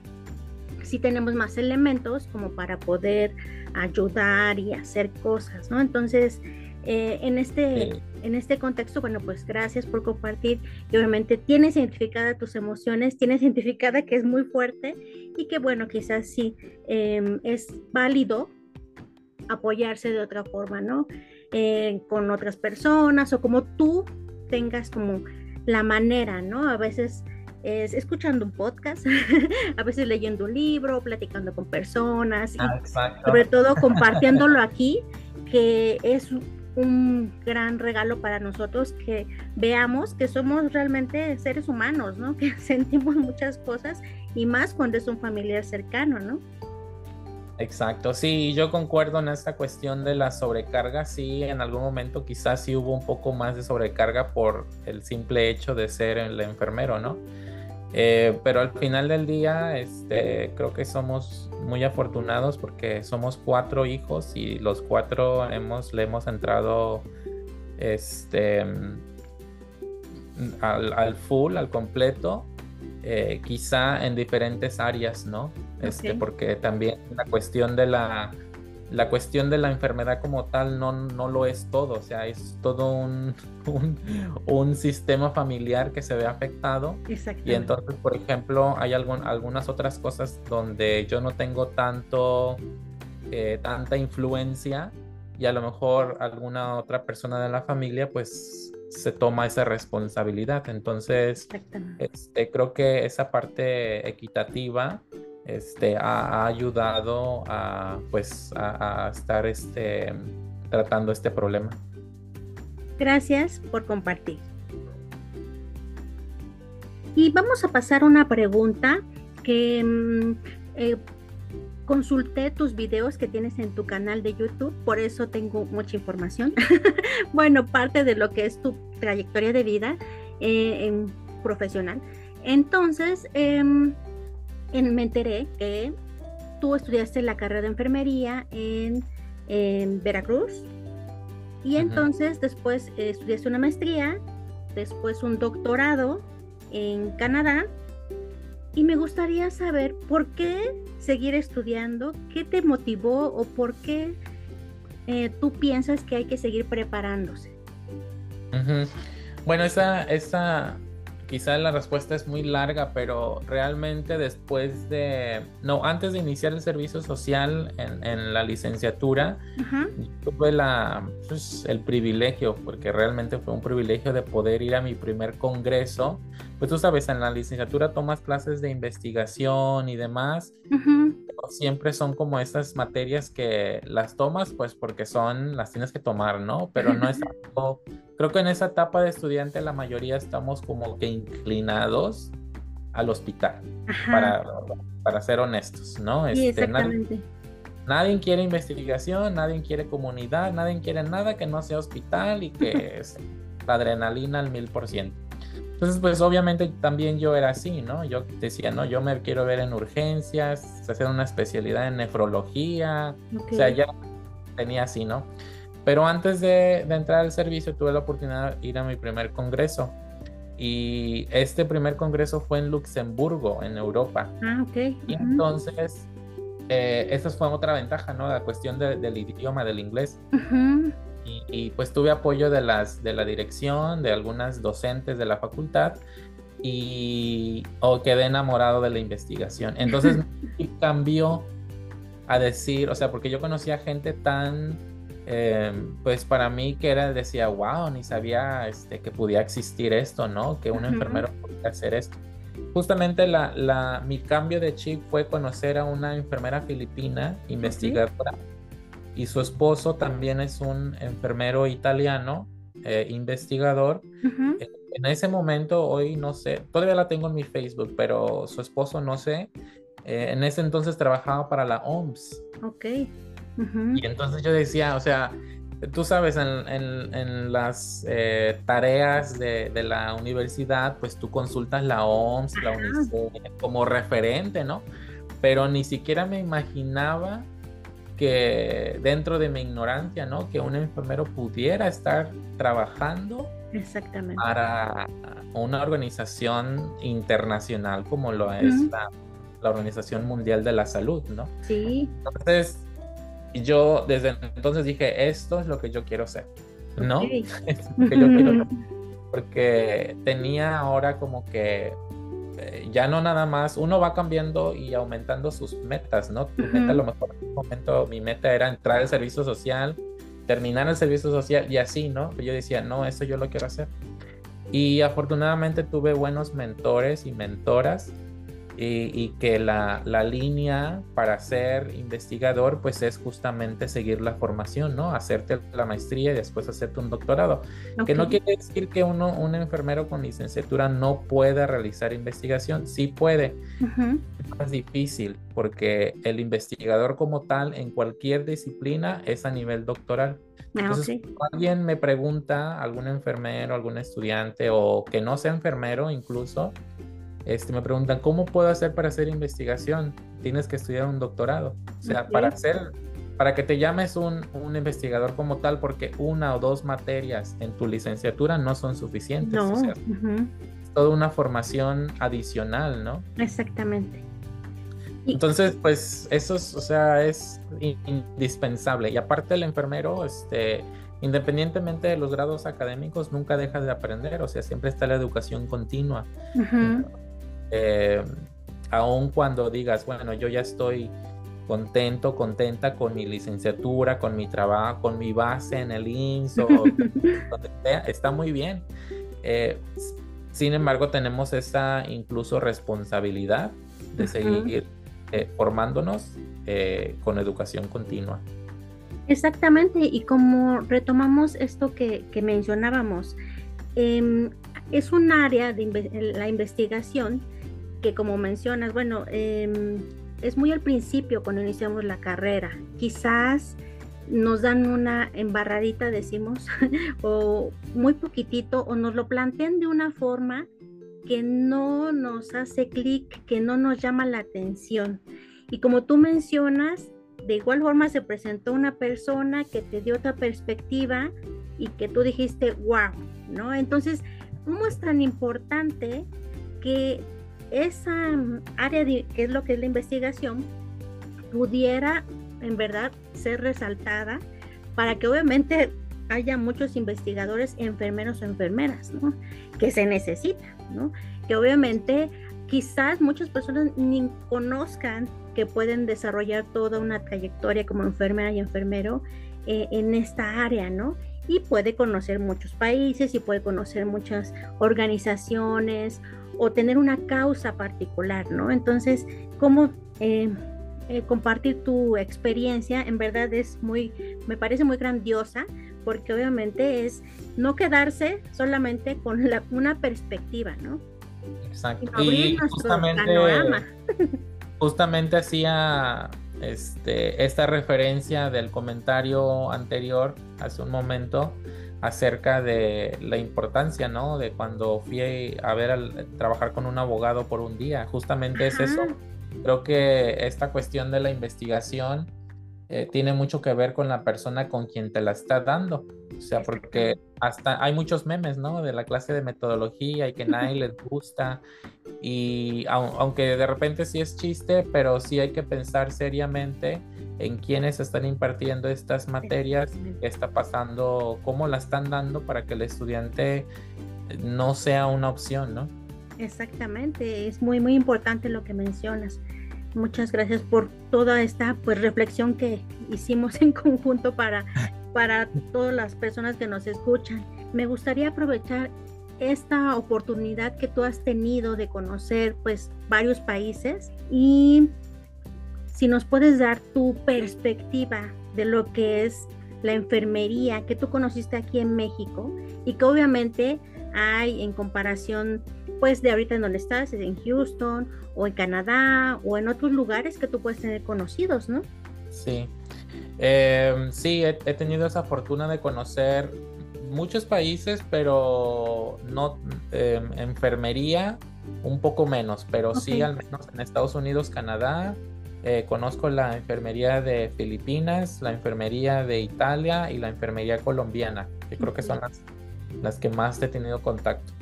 sí tenemos más elementos como para poder ayudar y hacer cosas, ¿no? Entonces, eh, en, este, en este contexto, bueno, pues gracias por compartir y obviamente tienes identificada tus emociones, tienes identificada que es muy fuerte y que bueno, quizás sí em, es válido apoyarse de otra forma, ¿no? Eh, con otras personas o como tú tengas como la manera, ¿no? A veces es escuchando un podcast, a veces leyendo un libro, platicando con personas, y ah, sobre todo compartiéndolo aquí, que es un gran regalo para nosotros que veamos que somos realmente seres humanos, ¿no? Que sentimos muchas cosas y más cuando es un familiar cercano, ¿no?
Exacto, sí, yo concuerdo en esta cuestión de la sobrecarga, sí, en algún momento quizás sí hubo un poco más de sobrecarga por el simple hecho de ser el enfermero, ¿no? Eh, pero al final del día, este, creo que somos muy afortunados porque somos cuatro hijos y los cuatro hemos, le hemos entrado este, al, al full, al completo eh, quizá en diferentes áreas, ¿no? Este, Porque también la cuestión de la, la cuestión de la enfermedad como tal no, no lo es todo, o sea, es todo un, un, sistema familiar que se ve afectado. Y entonces, por ejemplo, hay algún, algunas otras cosas donde yo no tengo tanto, eh, tanta influencia y a lo mejor alguna otra persona de la familia, pues se toma esa responsabilidad. Entonces, este, creo que esa parte equitativa este, ha, ayudado a, pues, a, estar este, tratando este problema.
Gracias por compartir. Y vamos a pasar a una pregunta que mm, eh, consulté tus videos que tienes en tu canal de YouTube, por eso tengo mucha información. bueno, parte de lo que es tu trayectoria de vida eh, en profesional. Entonces, em, me enteré que tú estudiaste la carrera de enfermería en, Veracruz y entonces después estudiaste una maestría, después un doctorado en Canadá y me gustaría saber por qué seguir estudiando, qué te motivó o por qué eh, tú piensas que hay que seguir preparándose.
Bueno, esa, esa, quizá la respuesta es muy larga, pero realmente después de, no, antes de iniciar el servicio social en, la licenciatura, tuve la, pues, el privilegio, porque realmente fue un privilegio de poder ir a mi primer congreso. Pues tú sabes, en la licenciatura tomas clases de investigación y demás. siempre son como estas materias que las tomas, pues porque son, las tienes que tomar, ¿no? Pero no es algo creo que en esa etapa de estudiante la mayoría estamos como que inclinados al hospital, para, para, ser honestos, ¿no?
Sí, este, exactamente.
Nadie, quiere investigación, nadie quiere comunidad, nadie quiere nada que no sea hospital y que es la adrenalina al mil por ciento. Entonces, pues obviamente también yo era así, ¿no? Yo decía, no, yo me quiero ver en urgencias, hacer una especialidad en nefrología, o sea, ya tenía así, ¿no? Pero antes de, entrar al servicio tuve la oportunidad de ir a mi primer congreso. Y este primer congreso fue en Luxemburgo, en Europa.
Ah, ok.
Y entonces, eh, esa fue otra ventaja, ¿no? La cuestión del idioma, del inglés. Y, pues tuve apoyo de, las, de la dirección, de algunas docentes de la facultad y o quedé enamorado de la investigación. Entonces cambió a decir, o sea, porque yo conocía gente tan Em, pues para mí que era, decía, wow, ni sabía este, que podía existir esto, ¿no? Que un enfermero podía hacer esto. Justamente la, la, mi cambio de chip fue conocer a una enfermera filipina, investigadora, y su esposo también es un enfermero italiano, eh, investigador. Eh, en ese momento, hoy no sé, todavía la tengo en mi Facebook, pero su esposo no sé. Eh, en ese entonces trabajaba para la OMS.
Ok.
Y entonces yo decía, o sea, tú sabes, en, las eh, tareas de, la universidad, pues tú consultas la OMS, la UNICEF como referente, ¿no? Pero ni siquiera me imaginaba que dentro de mi ignorancia, ¿no? Que un enfermero pudiera estar trabajando
Exactamente.
para una organización internacional como lo es la, la Organización Mundial de la Salud, ¿no?
Sí.
Entonces, yo desde entonces dije, esto es lo que yo quiero ser, ¿no? porque tenía ahora como que eh, ya no nada más, uno va cambiando y aumentando sus metas, ¿no? Tu meta a lo mejor en un momento mi meta era entrar al servicio social, terminar el servicio social y así, ¿no? Yo decía, no, eso yo lo quiero hacer. Y afortunadamente tuve buenos mentores y mentoras y, que la, la, línea para ser investigador pues es justamente seguir la formación, ¿no? Hacerte la maestría y después hacerte un doctorado. Que no quiere decir que uno, un enfermero con licenciatura no pueda realizar investigación, sí puede. Es más difícil porque el investigador como tal en cualquier disciplina es a nivel doctoral. Ah, Entonces, alguien me pregunta, algún enfermero, algún estudiante o que no sea enfermero incluso, este, me preguntan, ¿cómo puedo hacer para hacer investigación? Tienes que estudiar un doctorado. O sea, para hacer, para que te llames un, un, investigador como tal, porque una o dos materias en tu licenciatura no son suficientes.
No.
O sea, es toda una formación adicional, ¿no?
Exactamente.
Entonces, pues eso es, o sea, es indispensable. Y aparte el enfermero, este, independientemente de los grados académicos, nunca deja de aprender, o sea, siempre está la educación continua. Eh, aun cuando digas, bueno, yo ya estoy contento, contenta con mi licenciatura, con mi trabajo, con mi base en el INS o donde sea, está muy bien. Eh, sin embargo, tenemos esa incluso responsabilidad de seguir eh, formándonos con educación continua.
Exactamente, y como retomamos esto que, mencionábamos, em, es un área de la investigación que como mencionas, bueno, em, es muy al principio cuando iniciamos la carrera. Quizás nos dan una embarradita, decimos, o muy poquitito, o nos lo plantean de una forma que no nos hace clic, que no nos llama la atención. Y como tú mencionas, de igual forma se presentó una persona que te dio otra perspectiva y que tú dijiste, wow, ¿no? Entonces, ¿cómo es tan importante que esa mm, área que es lo que es la investigación pudiera en verdad ser resaltada para que obviamente haya muchos investigadores, enfermeros o enfermeras, ¿no? Que se necesita, ¿no? Que obviamente quizás muchas personas ni conozcan que pueden desarrollar toda una trayectoria como enfermera y enfermero eh, en esta área, ¿no? Y puede conocer muchos países y puede conocer muchas organizaciones o tener una causa particular, ¿no? Entonces, ¿cómo eh, eh, compartir tu experiencia? En verdad es muy, me parece muy grandiosa porque obviamente es no quedarse solamente con una perspectiva, ¿no?
Exacto. Y, justamente, justamente hacía este, esta referencia del comentario anterior hace un momento acerca de la importancia, ¿no? De cuando fui a ver al trabajar con un abogado por un día. Justamente es eso. Creo que esta cuestión de la investigación eh, tiene mucho que ver con la persona con quien te la está dando. O sea, porque hasta hay muchos memes, ¿no? De la clase de metodología y que nadie les gusta. Y aunque de repente sí es chiste, pero sí hay que pensar seriamente en quiénes están impartiendo estas materias, qué está pasando, cómo la están dando para que el estudiante no sea una opción, ¿no?
Exactamente, es muy, muy importante lo que mencionas. Muchas gracias por toda esta pues, reflexión que hicimos en conjunto para, para todas las personas que nos escuchan. Me gustaría aprovechar esta oportunidad que tú has tenido de conocer pues varios países y si nos puedes dar tu perspectiva de lo que es la enfermería que tú conociste aquí en México y que obviamente hay en comparación pues de ahorita en donde estás, en Houston o en Canadá o en otros lugares que tú puedes tener conocidos, ¿no?
Sí, em, sí, he, tenido esa fortuna de conocer muchos países, pero no em, enfermería un poco menos, pero sí al menos en Estados Unidos, Canadá. Eh, conozco la enfermería de Filipinas, la enfermería de Italia y la enfermería colombiana, que creo que son las, las que más he tenido contacto.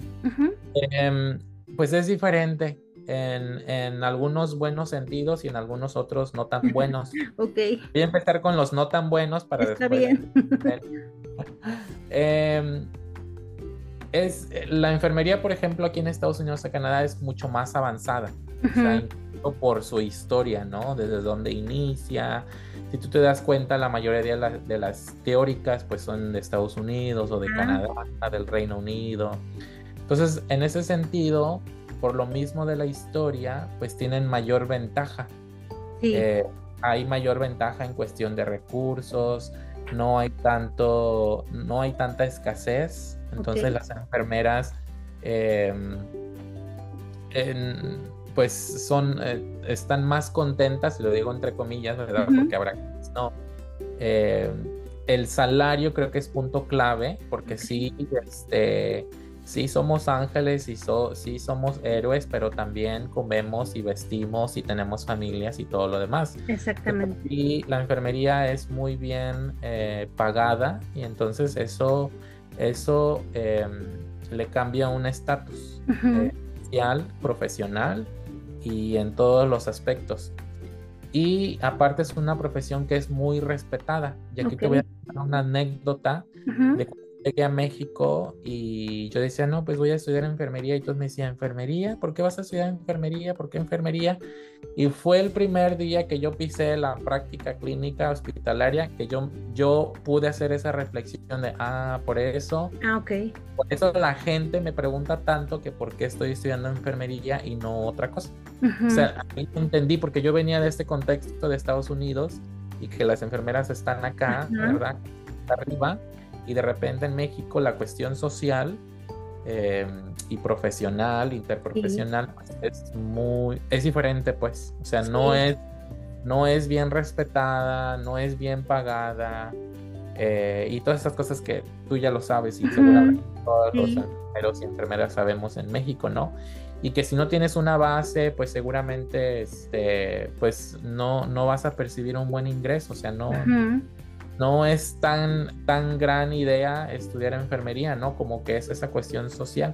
Em, pues es diferente en, en, algunos buenos sentidos y en algunos otros no tan buenos.
ok.
Voy a empezar con los no tan buenos para
Está bien.
Em, es, la enfermería, por ejemplo, aquí en Estados Unidos y Canadá es mucho más avanzada. O sea, por su historia, ¿no? Desde dónde inicia. Si tú te das cuenta, la mayoría de, de las teóricas pues son de Estados Unidos o de Canadá, del Reino Unido. Entonces, en ese sentido, por lo mismo de la historia, pues tienen mayor ventaja. Eh, hay mayor ventaja en cuestión de recursos, no hay tanto, no hay tanta escasez. Entonces las enfermeras em, pues son, eh, están más contentas, lo digo entre comillas, ¿verdad? Porque habrá no. Eh, el salario creo que es punto clave, porque sí, este sí somos ángeles y sí somos héroes, pero también comemos y vestimos y tenemos familias y todo lo demás.
Exactamente.
Y la enfermería es muy bien eh, pagada y entonces eso, eso em, le cambia un estatus eh, social, profesional y en todos los aspectos. Y aparte es una profesión que es muy respetada. Y aquí te voy a dar una anécdota de llegué a México y yo decía, no, pues voy a estudiar enfermería y todos me decían, ¿enfermería? ¿Por qué vas a estudiar enfermería? ¿Por qué enfermería? Y fue el primer día que yo pisé la práctica clínica hospitalaria que yo, yo pude hacer esa reflexión de, ah, por eso.
Ah, ok.
Por eso la gente me pregunta tanto que por qué estoy estudiando enfermería y no otra cosa. O sea, a mí entendí porque yo venía de este contexto de Estados Unidos y que las enfermeras están acá, ¿verdad? Arriba y de repente en México la cuestión social em, y profesional, interprofesional, pues, es muy, es diferente pues, o sea, no es, no es bien respetada, no es bien pagada eh, y todas esas cosas que tú ya lo sabes y seguramente todos los enfermeros y enfermeras sabemos en México, ¿no? Y que si no tienes una base, pues seguramente, este, pues no, no vas a percibir un buen ingreso, o sea, no, no es tan, tan gran idea estudiar enfermería, ¿no? Como que es esa cuestión social.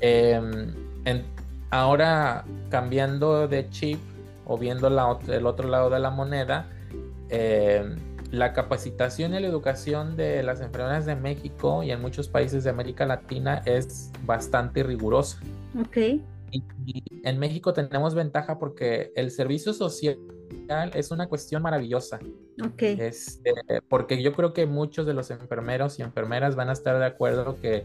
Em, ahora, cambiando de chip o viendo el otro lado de la moneda, em, la capacitación y la educación de las enfermeras de México y en muchos países de América Latina es bastante rigurosa.
Ok.
Y, en México tenemos ventaja porque el servicio social es una cuestión maravillosa.
Ok.
Este, porque yo creo que muchos de los enfermeros y enfermeras van a estar de acuerdo que,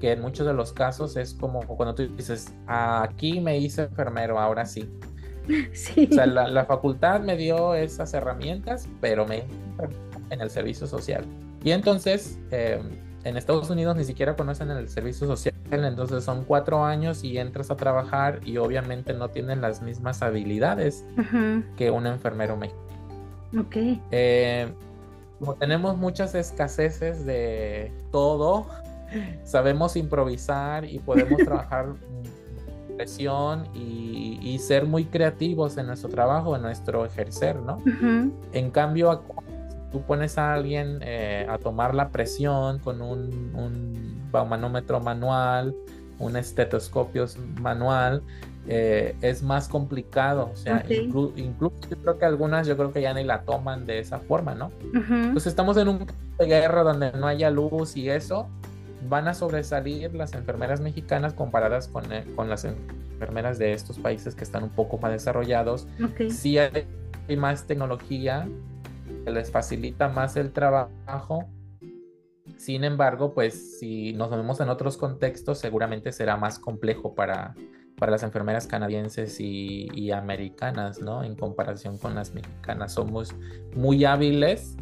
que en muchos de los casos es como cuando tú dices, aquí me hice enfermero, ahora sí.
Sí.
O sea, la, facultad me dio esas herramientas, pero me en el servicio social. Y entonces, eh, en Estados Unidos ni siquiera conocen el servicio social, entonces son cuatro años y entras a trabajar y obviamente no tienen las mismas habilidades que un enfermero mexicano.
Ok.
Eh, como tenemos muchas escaseces de todo, sabemos improvisar y podemos trabajar presión y, y, ser muy creativos en nuestro trabajo, en nuestro ejercer, ¿no? En cambio, tú pones a alguien eh, a tomar la presión con un, un baumanómetro manual, un estetoscopio manual, eh, es más complicado. O sea, incluso yo creo que algunas yo creo que ya ni la toman de esa forma, ¿no? Entonces estamos en un de guerra donde no haya luz y eso, van a sobresalir las enfermeras mexicanas comparadas con, eh, con las enfermeras de estos países que están un poco más desarrollados. Sí hay más tecnología, les facilita más el trabajo. Sin embargo, pues si nos vemos en otros contextos, seguramente será más complejo para, para las enfermeras canadienses y, y, americanas, ¿no? En comparación con las mexicanas. Somos muy hábiles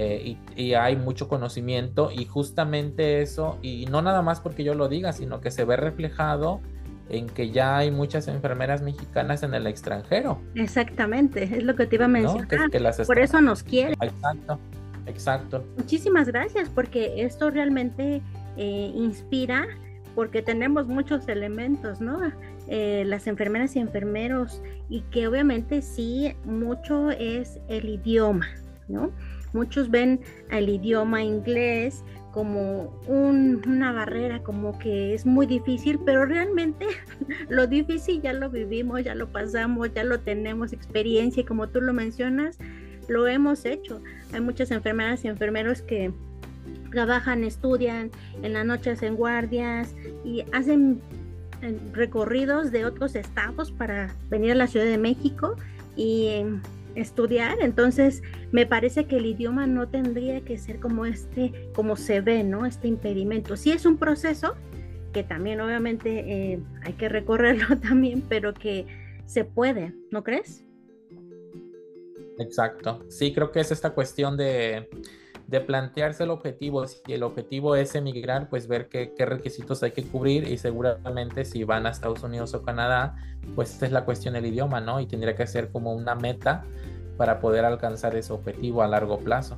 eh, y, hay mucho conocimiento y justamente eso, y no nada más porque yo lo diga, sino que se ve reflejado en que ya hay muchas enfermeras mexicanas en el extranjero.
Exactamente, es lo que te iba a mencionar. Por eso nos quiere.
Exacto, exacto.
Muchísimas gracias porque esto realmente eh, inspira porque tenemos muchos elementos, ¿no? Eh, las enfermeras y enfermeros y que obviamente sí, mucho es el idioma, ¿no? Muchos ven al idioma inglés como una barrera, como que es muy difícil, pero realmente lo difícil ya lo vivimos, ya lo pasamos, ya lo tenemos experiencia y como tú lo mencionas, lo hemos hecho. Hay muchas enfermeras y enfermeros que trabajan, estudian, en las noches en guardias y hacen eh, recorridos de otros estados para venir a la Ciudad de México y estudiar, entonces me parece que el idioma no tendría que ser como este, como se ve, ¿no? Este impedimento. Sí es un proceso que también obviamente eh, hay que recorrerlo también, pero que se puede, ¿no crees?
Exacto. Sí, creo que es esta cuestión de, de plantearse el objetivo. Si el objetivo es emigrar, pues ver qué, requisitos hay que cubrir y seguramente si van a Estados Unidos o Canadá, pues esta es la cuestión del idioma, ¿no? Y tendría que ser como una meta para poder alcanzar ese objetivo a largo plazo.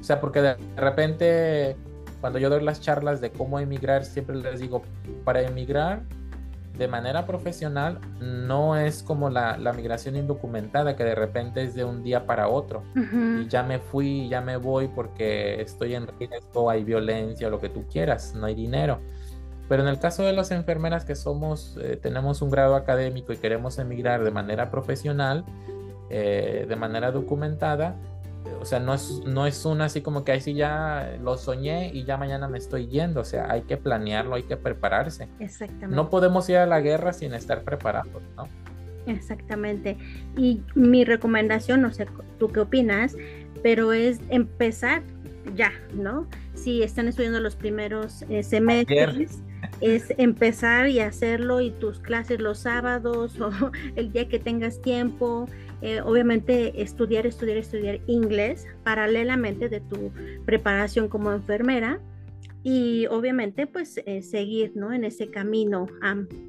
O sea, porque de repente cuando yo doy las charlas de cómo emigrar, siempre les digo, para emigrar de manera profesional no es como la, la migración indocumentada, que de repente es de un día para otro. Y ya me fui, ya me voy porque estoy en riesgo, hay violencia, lo que tú quieras, no hay dinero. Pero en el caso de las enfermeras que somos, eh, tenemos un grado académico y queremos emigrar de manera profesional, eh, de manera documentada. O sea, no es, no es una así como que ahí sí ya lo soñé y ya mañana me estoy yendo. O sea, hay que planearlo, hay que prepararse.
Exactamente.
No podemos ir a la guerra sin estar preparados, ¿no?
Exactamente. Y mi recomendación, no sé tú qué opinas, pero es empezar ya, ¿no? Si están estudiando los primeros eh, semestres, es empezar y hacerlo y tus clases los sábados o el día que tengas tiempo, eh, obviamente estudiar, estudiar, estudiar inglés paralelamente de tu preparación como enfermera y obviamente pues eh, seguir ¿no? en ese camino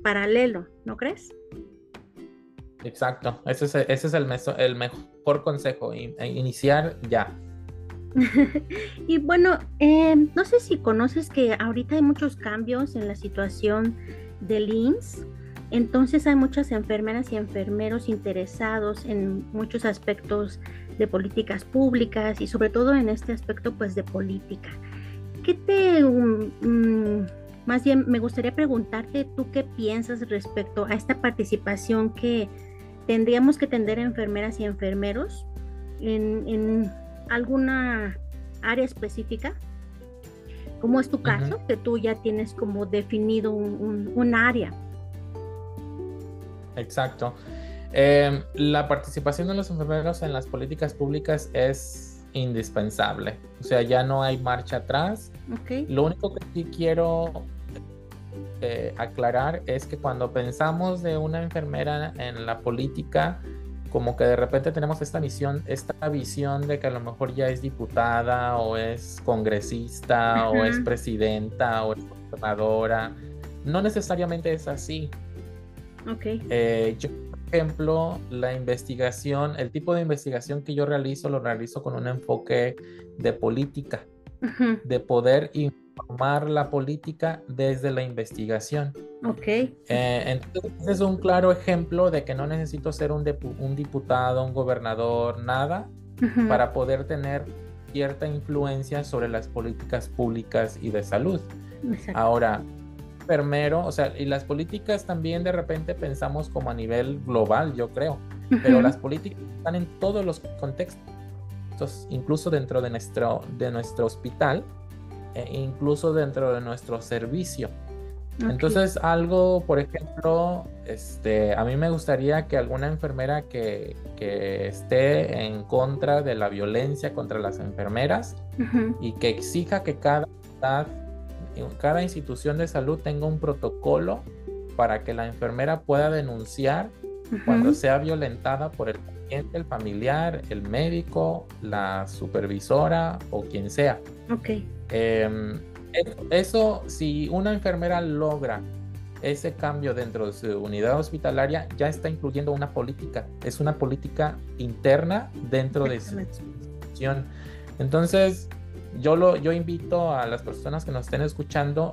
paralelo, ¿no crees?
Exacto, ese es, ese es el, el mejor consejo, iniciar ya.
y bueno, eh, no sé si conoces que ahorita hay muchos cambios en la situación del INS entonces hay muchas enfermeras y enfermeros interesados en muchos aspectos de políticas públicas y sobre todo en este aspecto pues de política. ¿Qué te, mm, mm, más bien me gustaría preguntarte tú qué piensas respecto a esta participación que tendríamos que tener enfermeras y enfermeros en, alguna área específica? Como es tu caso, que tú ya tienes como definido un, área.
Exacto. Em, la participación de los enfermeros en las políticas públicas es indispensable. O sea, ya no hay marcha atrás. Lo único que sí quiero eh, aclarar es que cuando pensamos de una enfermera en la política, como que de repente tenemos esta visión, esta visión de que a lo mejor ya es diputada o es congresista o es presidenta o es gobernadora. No necesariamente es así.
Ok.
Eh, yo, por ejemplo, la investigación, el tipo de investigación que yo realizo, lo realizo con un enfoque de política, de poder formar la política desde la investigación.
Ok.
Eh, entonces es un claro ejemplo de que no necesito ser un, un diputado, un gobernador, nada, para poder tener cierta influencia sobre las políticas públicas y de salud. Ahora, enfermero, o sea, y las políticas también de repente pensamos como a nivel global, yo creo, pero las políticas están en todos los contextos, incluso dentro de nuestro, de nuestro hospital e incluso dentro de nuestro servicio. Entonces, algo, por ejemplo, este, a mí me gustaría que alguna enfermera que, que esté en contra de la violencia contra las enfermeras y que exija que cada, cada institución de salud tenga un protocolo para que la enfermera pueda denunciar cuando sea violentada por el paciente, el familiar, el médico, la supervisora o quien sea.
Ok.
Em, eso, si una enfermera logra ese cambio dentro de su unidad hospitalaria, ya está incluyendo una política. Es una política interna dentro de su institución. Entonces, yo, lo, yo invito a las personas que nos estén escuchando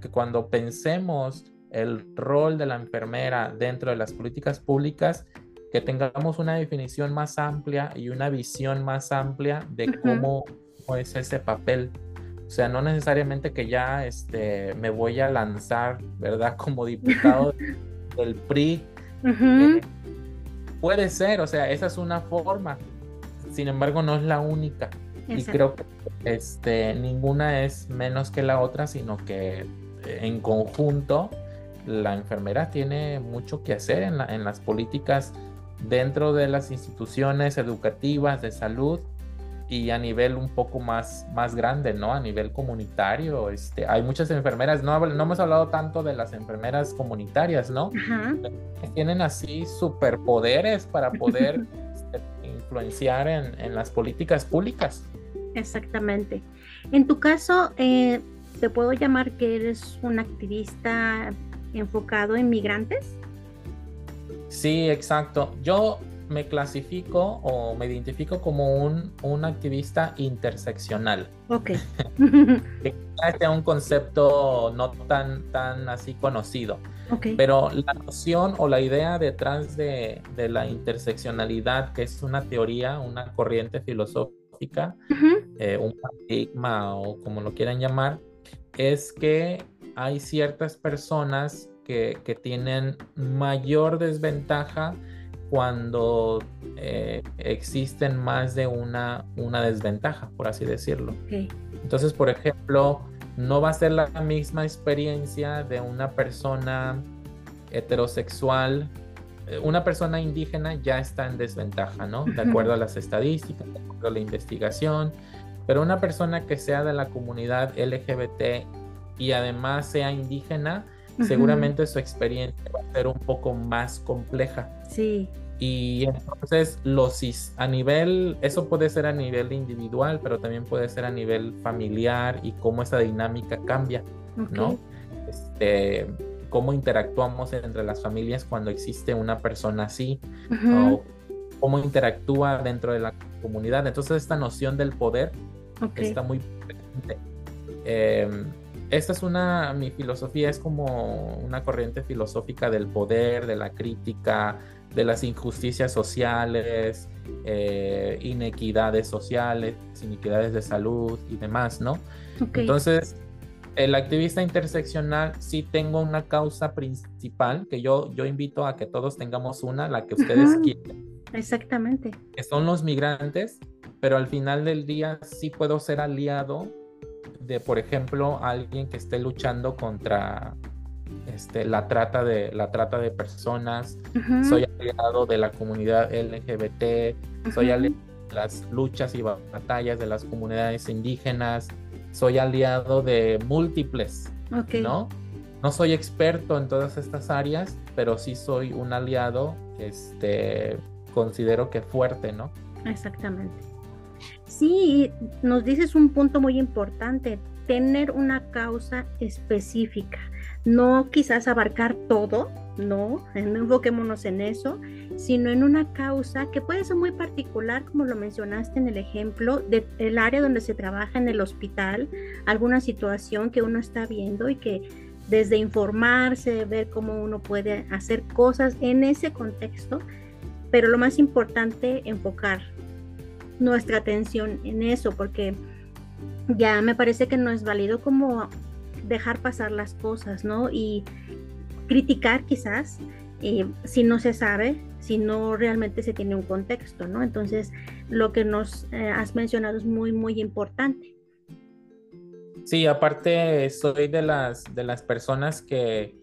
que cuando pensemos el rol de la enfermera dentro de las políticas públicas, que tengamos una definición más amplia y una visión más amplia de cómo es ese papel o sea, no necesariamente que ya este, me voy a lanzar, ¿verdad? Como diputado del PRI. Eh, puede ser, o sea, esa es una forma. Sin embargo, no es la única. Y creo que este, ninguna es menos que la otra, sino que eh, en conjunto la enfermera tiene mucho que hacer en, en las políticas dentro de las instituciones educativas de salud y a nivel un poco más, más grande, ¿no? A nivel comunitario, este, hay muchas enfermeras, no, no hemos hablado tanto de las enfermeras comunitarias, ¿no? tienen así superpoderes para poder este, influenciar en, en, las políticas públicas.
Exactamente. En tu caso, eh, ¿te puedo llamar que eres un activista enfocado en migrantes?
Sí, exacto. Yo me clasifico o me identifico como un, un activista interseccional.
Ok.
este es un concepto no tan, tan así conocido.
Okay.
Pero la noción o la idea detrás de, de, la interseccionalidad, que es una teoría, una corriente filosófica, eh, un paradigma o como lo quieran llamar, es que hay ciertas personas que, que tienen mayor desventaja cuando eh, existen más de una, una desventaja, por así decirlo. Entonces, por ejemplo, no va a ser la misma experiencia de una persona heterosexual. Una persona indígena ya está en desventaja, ¿no? De acuerdo a las estadísticas, de acuerdo a la investigación. Pero una persona que sea de la comunidad LGBT y además sea indígena, seguramente su experiencia va a ser un poco más compleja.
Sí.
Y entonces los a nivel, eso puede ser a nivel individual, pero también puede ser a nivel familiar y cómo esa dinámica cambia, ¿no? Este, cómo interactuamos entre las familias cuando existe una persona así, o cómo interactúa dentro de la comunidad. Entonces esta noción del poder está muy presente. Em, esta es una, mi filosofía es como una corriente filosófica del poder, de la crítica, de las injusticias sociales, eh, inequidades sociales, inequidades de salud y demás, ¿no? Entonces, el activista interseccional sí tengo una causa principal que yo, yo invito a que todos tengamos una, la que ustedes quieran.
Exactamente.
Que son los migrantes pero al final del día sí puedo ser aliado de, por ejemplo, alguien que esté luchando contra este, la, trata de, la trata de personas, soy aliado de la comunidad LGBT, soy aliado de las luchas y batallas de las comunidades indígenas, soy aliado de múltiples, ¿no? No soy experto en todas estas áreas, pero sí soy un aliado, este, considero que fuerte, ¿no?
Exactamente. Sí, nos dices un punto muy importante, tener una causa específica, no quizás abarcar todo, no, no enfoquémonos en eso, sino en una causa que puede ser muy particular, como lo mencionaste en el ejemplo, del área donde se trabaja en el hospital, alguna situación que uno está viendo y que desde informarse, ver cómo uno puede hacer cosas en ese contexto, pero lo más importante, enfocar nuestra atención en eso, porque ya me parece que no es válido como dejar pasar las cosas, ¿no? Y criticar quizás eh, si no se sabe, si no realmente se tiene un contexto, ¿no? Entonces, lo que nos eh, has mencionado es muy, muy importante.
Sí, aparte soy de las, de las personas que,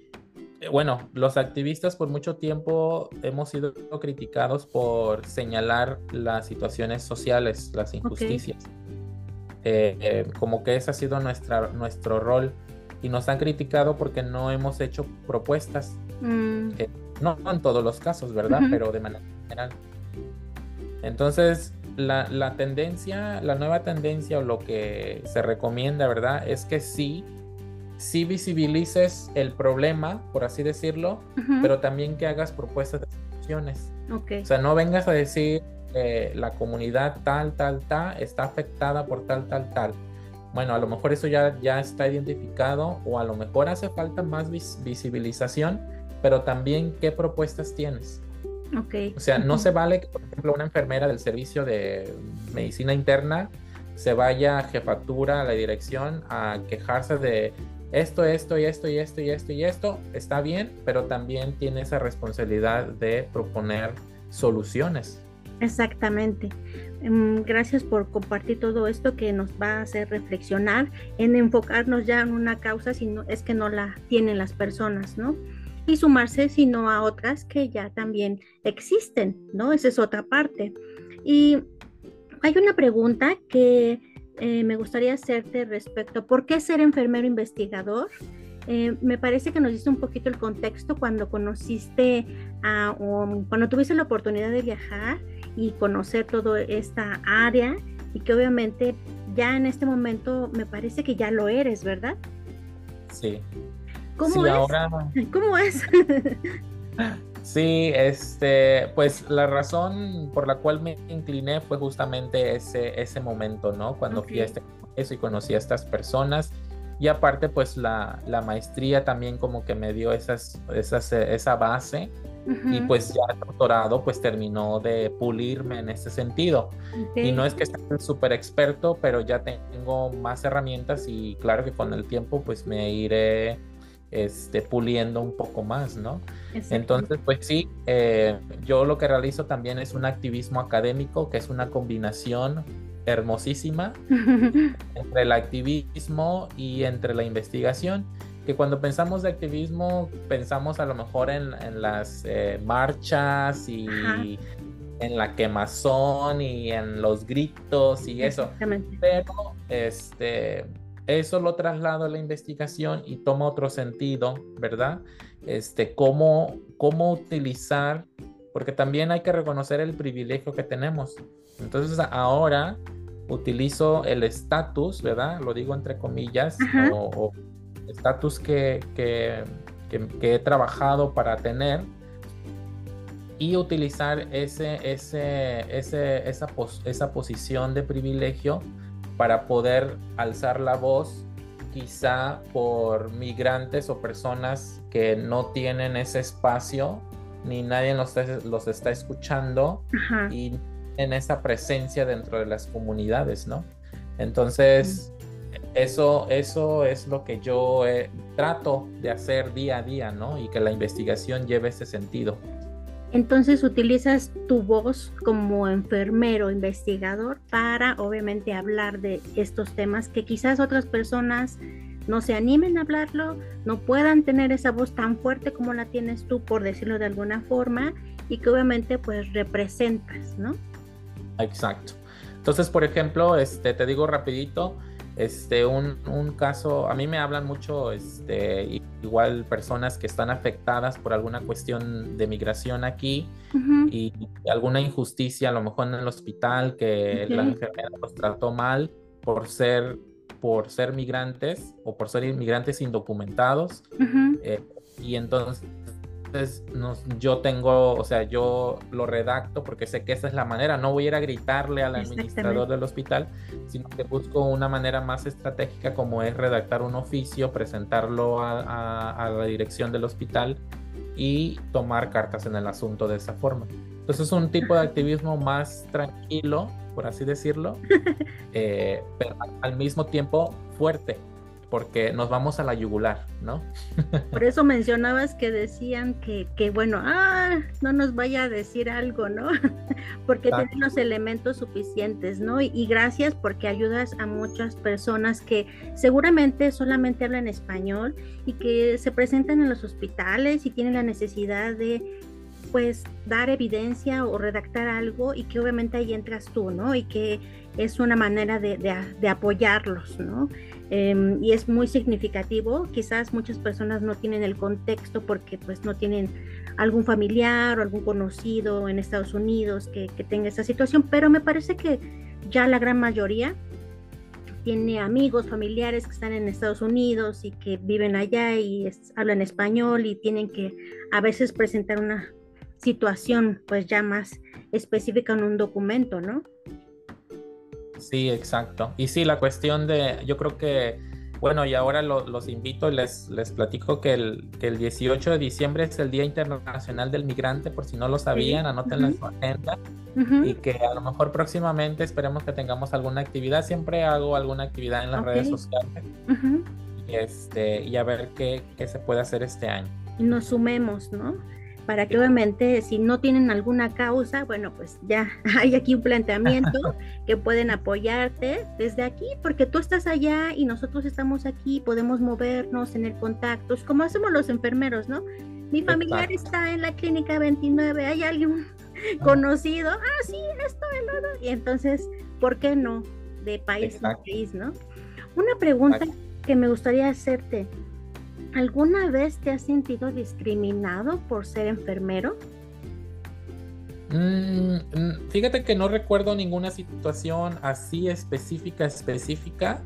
eh, bueno, los activistas por mucho tiempo hemos sido criticados por señalar las situaciones sociales, las injusticias. Eh, eh, como que ese ha sido nuestra, nuestro rol y nos han criticado porque no hemos hecho propuestas. Mm. no, en todos los casos, ¿verdad? Pero de manera general. Entonces, la, tendencia, la nueva tendencia o lo que se recomienda, ¿verdad? Es que sí, sí visibilices el problema, por así decirlo, pero también que hagas propuestas de soluciones. O sea, no vengas a decir que la comunidad tal, tal, tal está afectada por tal, tal, tal. Bueno, a lo mejor eso ya, ya está identificado o a lo mejor hace falta más visibilización, pero también qué propuestas tienes. O sea, no se vale que, por ejemplo, una enfermera del servicio de medicina interna se vaya a jefatura, a la dirección, a quejarse de esto, esto y esto y esto y esto y esto. Está bien, pero también tiene esa responsabilidad de proponer soluciones.
Exactamente. Em, gracias por compartir todo esto que nos va a hacer reflexionar en enfocarnos ya en una causa si no es que no la tienen las personas, ¿no? y sumarse sino a otras que ya también existen, ¿no? Esa es otra parte. Y hay una pregunta que eh, me gustaría hacerte respecto, ¿por qué ser enfermero investigador? Eh, me parece que nos diste un poquito el contexto cuando conociste a, cuando tuviste la oportunidad de viajar y conocer toda esta área y que obviamente ya en este momento me parece que ya lo eres, ¿verdad?
Sí,
¿Cómo es? ¿Cómo es?
Sí, este, pues la razón por la cual me incliné fue justamente ese, ese momento, ¿no? Cuando fui a este eso y conocí a estas personas. Y aparte, pues la, maestría también como que me dio esas, esas, esa base. Y pues ya el doctorado pues terminó de pulirme en ese sentido. Y no es que esté súper experto, pero ya tengo más herramientas y claro que con el tiempo pues me iré este, puliendo un poco más, ¿no? Entonces, pues sí, eh, yo lo que realizo también es un activismo académico, que es una combinación hermosísima entre el activismo y entre la investigación que cuando pensamos de activismo pensamos a lo mejor en, las eh, marchas y en la quemazón y en los gritos y eso. Pero este eso lo traslado a la investigación y toma otro sentido, ¿verdad? Este, cómo, cómo utilizar, porque también hay que reconocer el privilegio que tenemos. Entonces ahora utilizo el estatus, ¿verdad? Lo digo entre comillas, o, estatus que, que, he trabajado para tener y utilizar ese, ese, ese, esa, esa posición de privilegio para poder alzar la voz quizá por migrantes o personas que no tienen ese espacio ni nadie los, los está escuchando y en esa presencia dentro de las comunidades, ¿no? Entonces, eso, eso es lo que yo eh, trato de hacer día a día, ¿no? Y que la investigación lleve ese sentido.
Entonces utilizas tu voz como enfermero, investigador, para obviamente hablar de estos temas que quizás otras personas no se animen a hablarlo, no puedan tener esa voz tan fuerte como la tienes tú, por decirlo de alguna forma, y que obviamente pues representas, ¿no?
Exacto. Entonces, por ejemplo, este, te digo rapidito, este, un, caso, a mí me hablan mucho, este, igual personas que están afectadas por alguna cuestión de migración aquí y alguna injusticia, a lo mejor en el hospital, que la enfermera los trató mal por ser, por ser migrantes o por ser inmigrantes indocumentados. Eh, y entonces yo tengo, o sea, yo lo redacto porque sé que esa es la manera. No voy a ir a gritarle al administrador del hospital, sino que busco una manera más estratégica como es redactar un oficio, presentarlo a, la dirección del hospital y tomar cartas en el asunto de esa forma. Entonces es un tipo de activismo más tranquilo, por así decirlo, eh, pero al mismo tiempo fuerte porque nos vamos a la yugular, ¿no?
Por eso mencionabas que decían que, que bueno, ah, no nos vaya a decir algo, ¿no? porque tienen los elementos suficientes, ¿no? Y, gracias porque ayudas a muchas personas que seguramente solamente hablan español y que se presentan en los hospitales y tienen la necesidad de pues dar evidencia o redactar algo y que obviamente ahí entras tú, ¿no? Y que es una manera de, de apoyarlos, ¿no? Em, y es muy significativo. Quizás muchas personas no tienen el contexto porque pues no tienen algún familiar o algún conocido en Estados Unidos que, tenga esa situación, pero me parece que ya la gran mayoría tiene amigos, familiares que están en Estados Unidos y que viven allá y hablan español y tienen que a veces presentar una situación pues ya más específica en un documento, ¿no?
Sí, exacto. Y sí, la cuestión de, yo creo que, bueno, y ahora los invito y les, les platico que el, que el 18 de diciembre es el Día Internacional del Migrante, por si no lo sabían, anoten en su agenda. Y que a lo mejor próximamente esperemos que tengamos alguna actividad. Siempre hago alguna actividad en las redes sociales. y, este, y a ver qué, qué se puede hacer este año.
Y nos sumemos, ¿no? Para que obviamente si no tienen alguna causa, bueno, pues ya hay aquí un planteamiento que pueden apoyarte desde aquí, porque tú estás allá y nosotros estamos aquí, podemos movernos, tener contactos, como hacemos los enfermeros, ¿no? Mi familiar está en la clínica 29, hay alguien conocido, ah, sí, esto, el otro, y entonces, ¿por qué no? De país a país, ¿no? Una pregunta que me gustaría hacerte, ¿Alguna vez te has sentido discriminado por ser enfermero?
Mm, mm, fíjate que no recuerdo ninguna situación así específica, específica,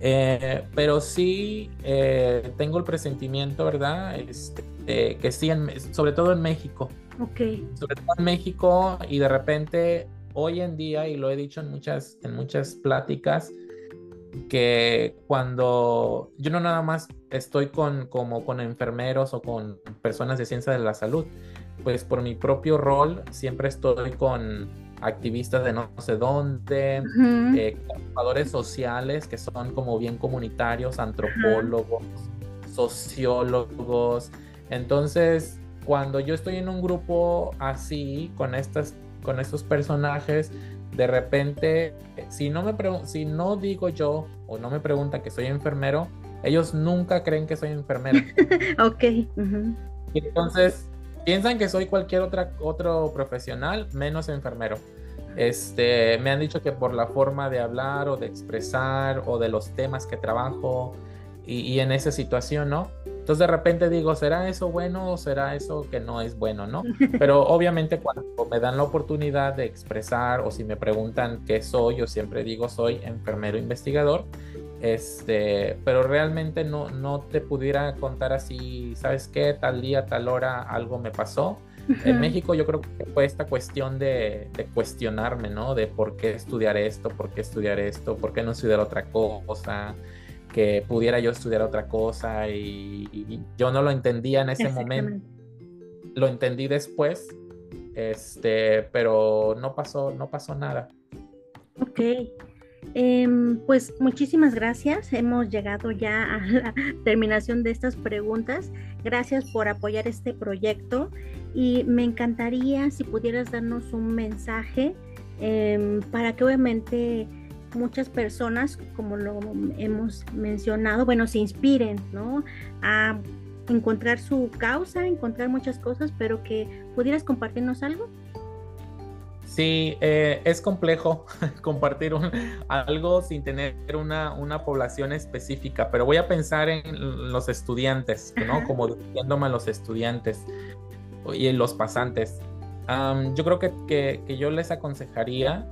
eh, pero sí eh, tengo el presentimiento, ¿verdad? Este, que sí, sobre todo en México.
Ok.
Sobre todo en México y de repente hoy en día, y lo he dicho en muchas, en muchas pláticas, que cuando yo no nada más estoy con, como con enfermeros o con personas de ciencia de la salud, pues por mi propio rol siempre estoy con activistas de no sé dónde, eh, sociales que son como bien comunitarios, antropólogos, sociólogos. Entonces, cuando yo estoy en un grupo así, con, estas, con estos personajes, de repente, si no, me si no digo yo o no me preguntan que soy enfermero, ellos nunca creen que soy enfermero.
ok.
entonces, piensan que soy cualquier otra, otro profesional menos enfermero. Este, me han dicho que por la forma de hablar o de expresar o de los temas que trabajo y, y en esa situación, ¿no? Entonces de repente digo, ¿será eso bueno o será eso que no es bueno, no? Pero obviamente cuando me dan la oportunidad de expresar o si me preguntan qué soy, yo siempre digo soy enfermero investigador. Este, pero realmente no, no te pudiera contar así, ¿sabes qué? Tal día, tal hora algo me pasó. En México yo creo que fue esta cuestión de, de, cuestionarme, ¿no? De por qué estudiar esto, por qué estudiar esto, por qué no estudiar otra cosa que pudiera yo estudiar otra cosa y, yo no lo entendía en ese momento. Lo entendí después, este, pero no pasó, no pasó nada.
Ok. Em, pues muchísimas gracias. Hemos llegado ya a la terminación de estas preguntas. Gracias por apoyar este proyecto y me encantaría si pudieras darnos un mensaje em, para que obviamente muchas personas, como lo hemos mencionado, bueno, se inspiren, ¿no? A encontrar su causa, encontrar muchas cosas, pero que pudieras compartirnos algo.
Sí, eh, es complejo compartir algo sin tener una, una, población específica, pero voy a pensar en los estudiantes, ¿no? Como diciéndome a los estudiantes y en los pasantes. yo creo que, que, yo les aconsejaría,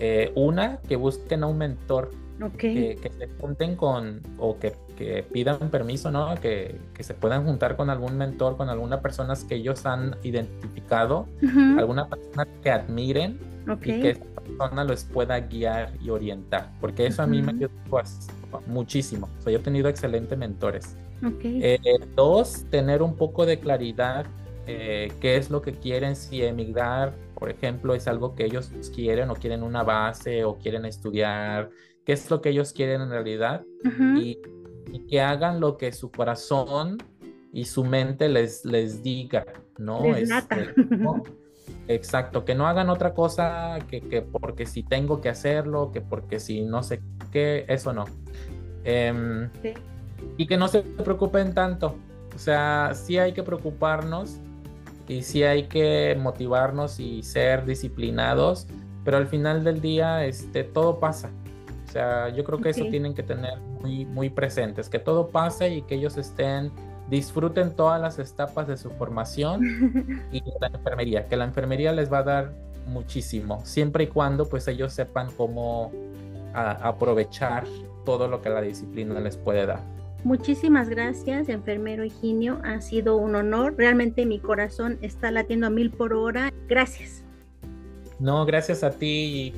eh, una, que busquen a un mentor, que, que, se junten con, o que, que pidan permiso, ¿no? Que, que, se puedan juntar con algún mentor, con alguna persona que ellos han identificado, alguna persona que admiren y que esa persona los pueda guiar y orientar, porque eso a mí me ayudó pues, muchísimo. O sea, yo he tenido excelentes mentores. Eh, dos, tener un poco de claridad eh, qué es lo que quieren, si emigrar, por ejemplo, es algo que ellos quieren o quieren una base o quieren estudiar qué es lo que ellos quieren en realidad y, que hagan lo que su corazón y su mente les, les diga, ¿no? Este, exacto, que no hagan otra cosa que, que, porque si tengo que hacerlo, que porque si no sé qué, eso no. Em, y que no se preocupen tanto. O sea, sí hay que preocuparnos y sí hay que motivarnos y ser disciplinados, pero al final del día este, todo pasa. O sea, yo creo que eso tienen que tener muy, muy presentes, que todo pase y que ellos estén, disfruten todas las etapas de su formación y la enfermería, que la enfermería les va a dar muchísimo, siempre y cuando pues ellos sepan cómo aprovechar todo lo que la disciplina les puede dar.
Muchísimas gracias, enfermero Higinio. Ha sido un honor. Realmente mi corazón está latiendo a mil por hora. Gracias.
No, gracias a ti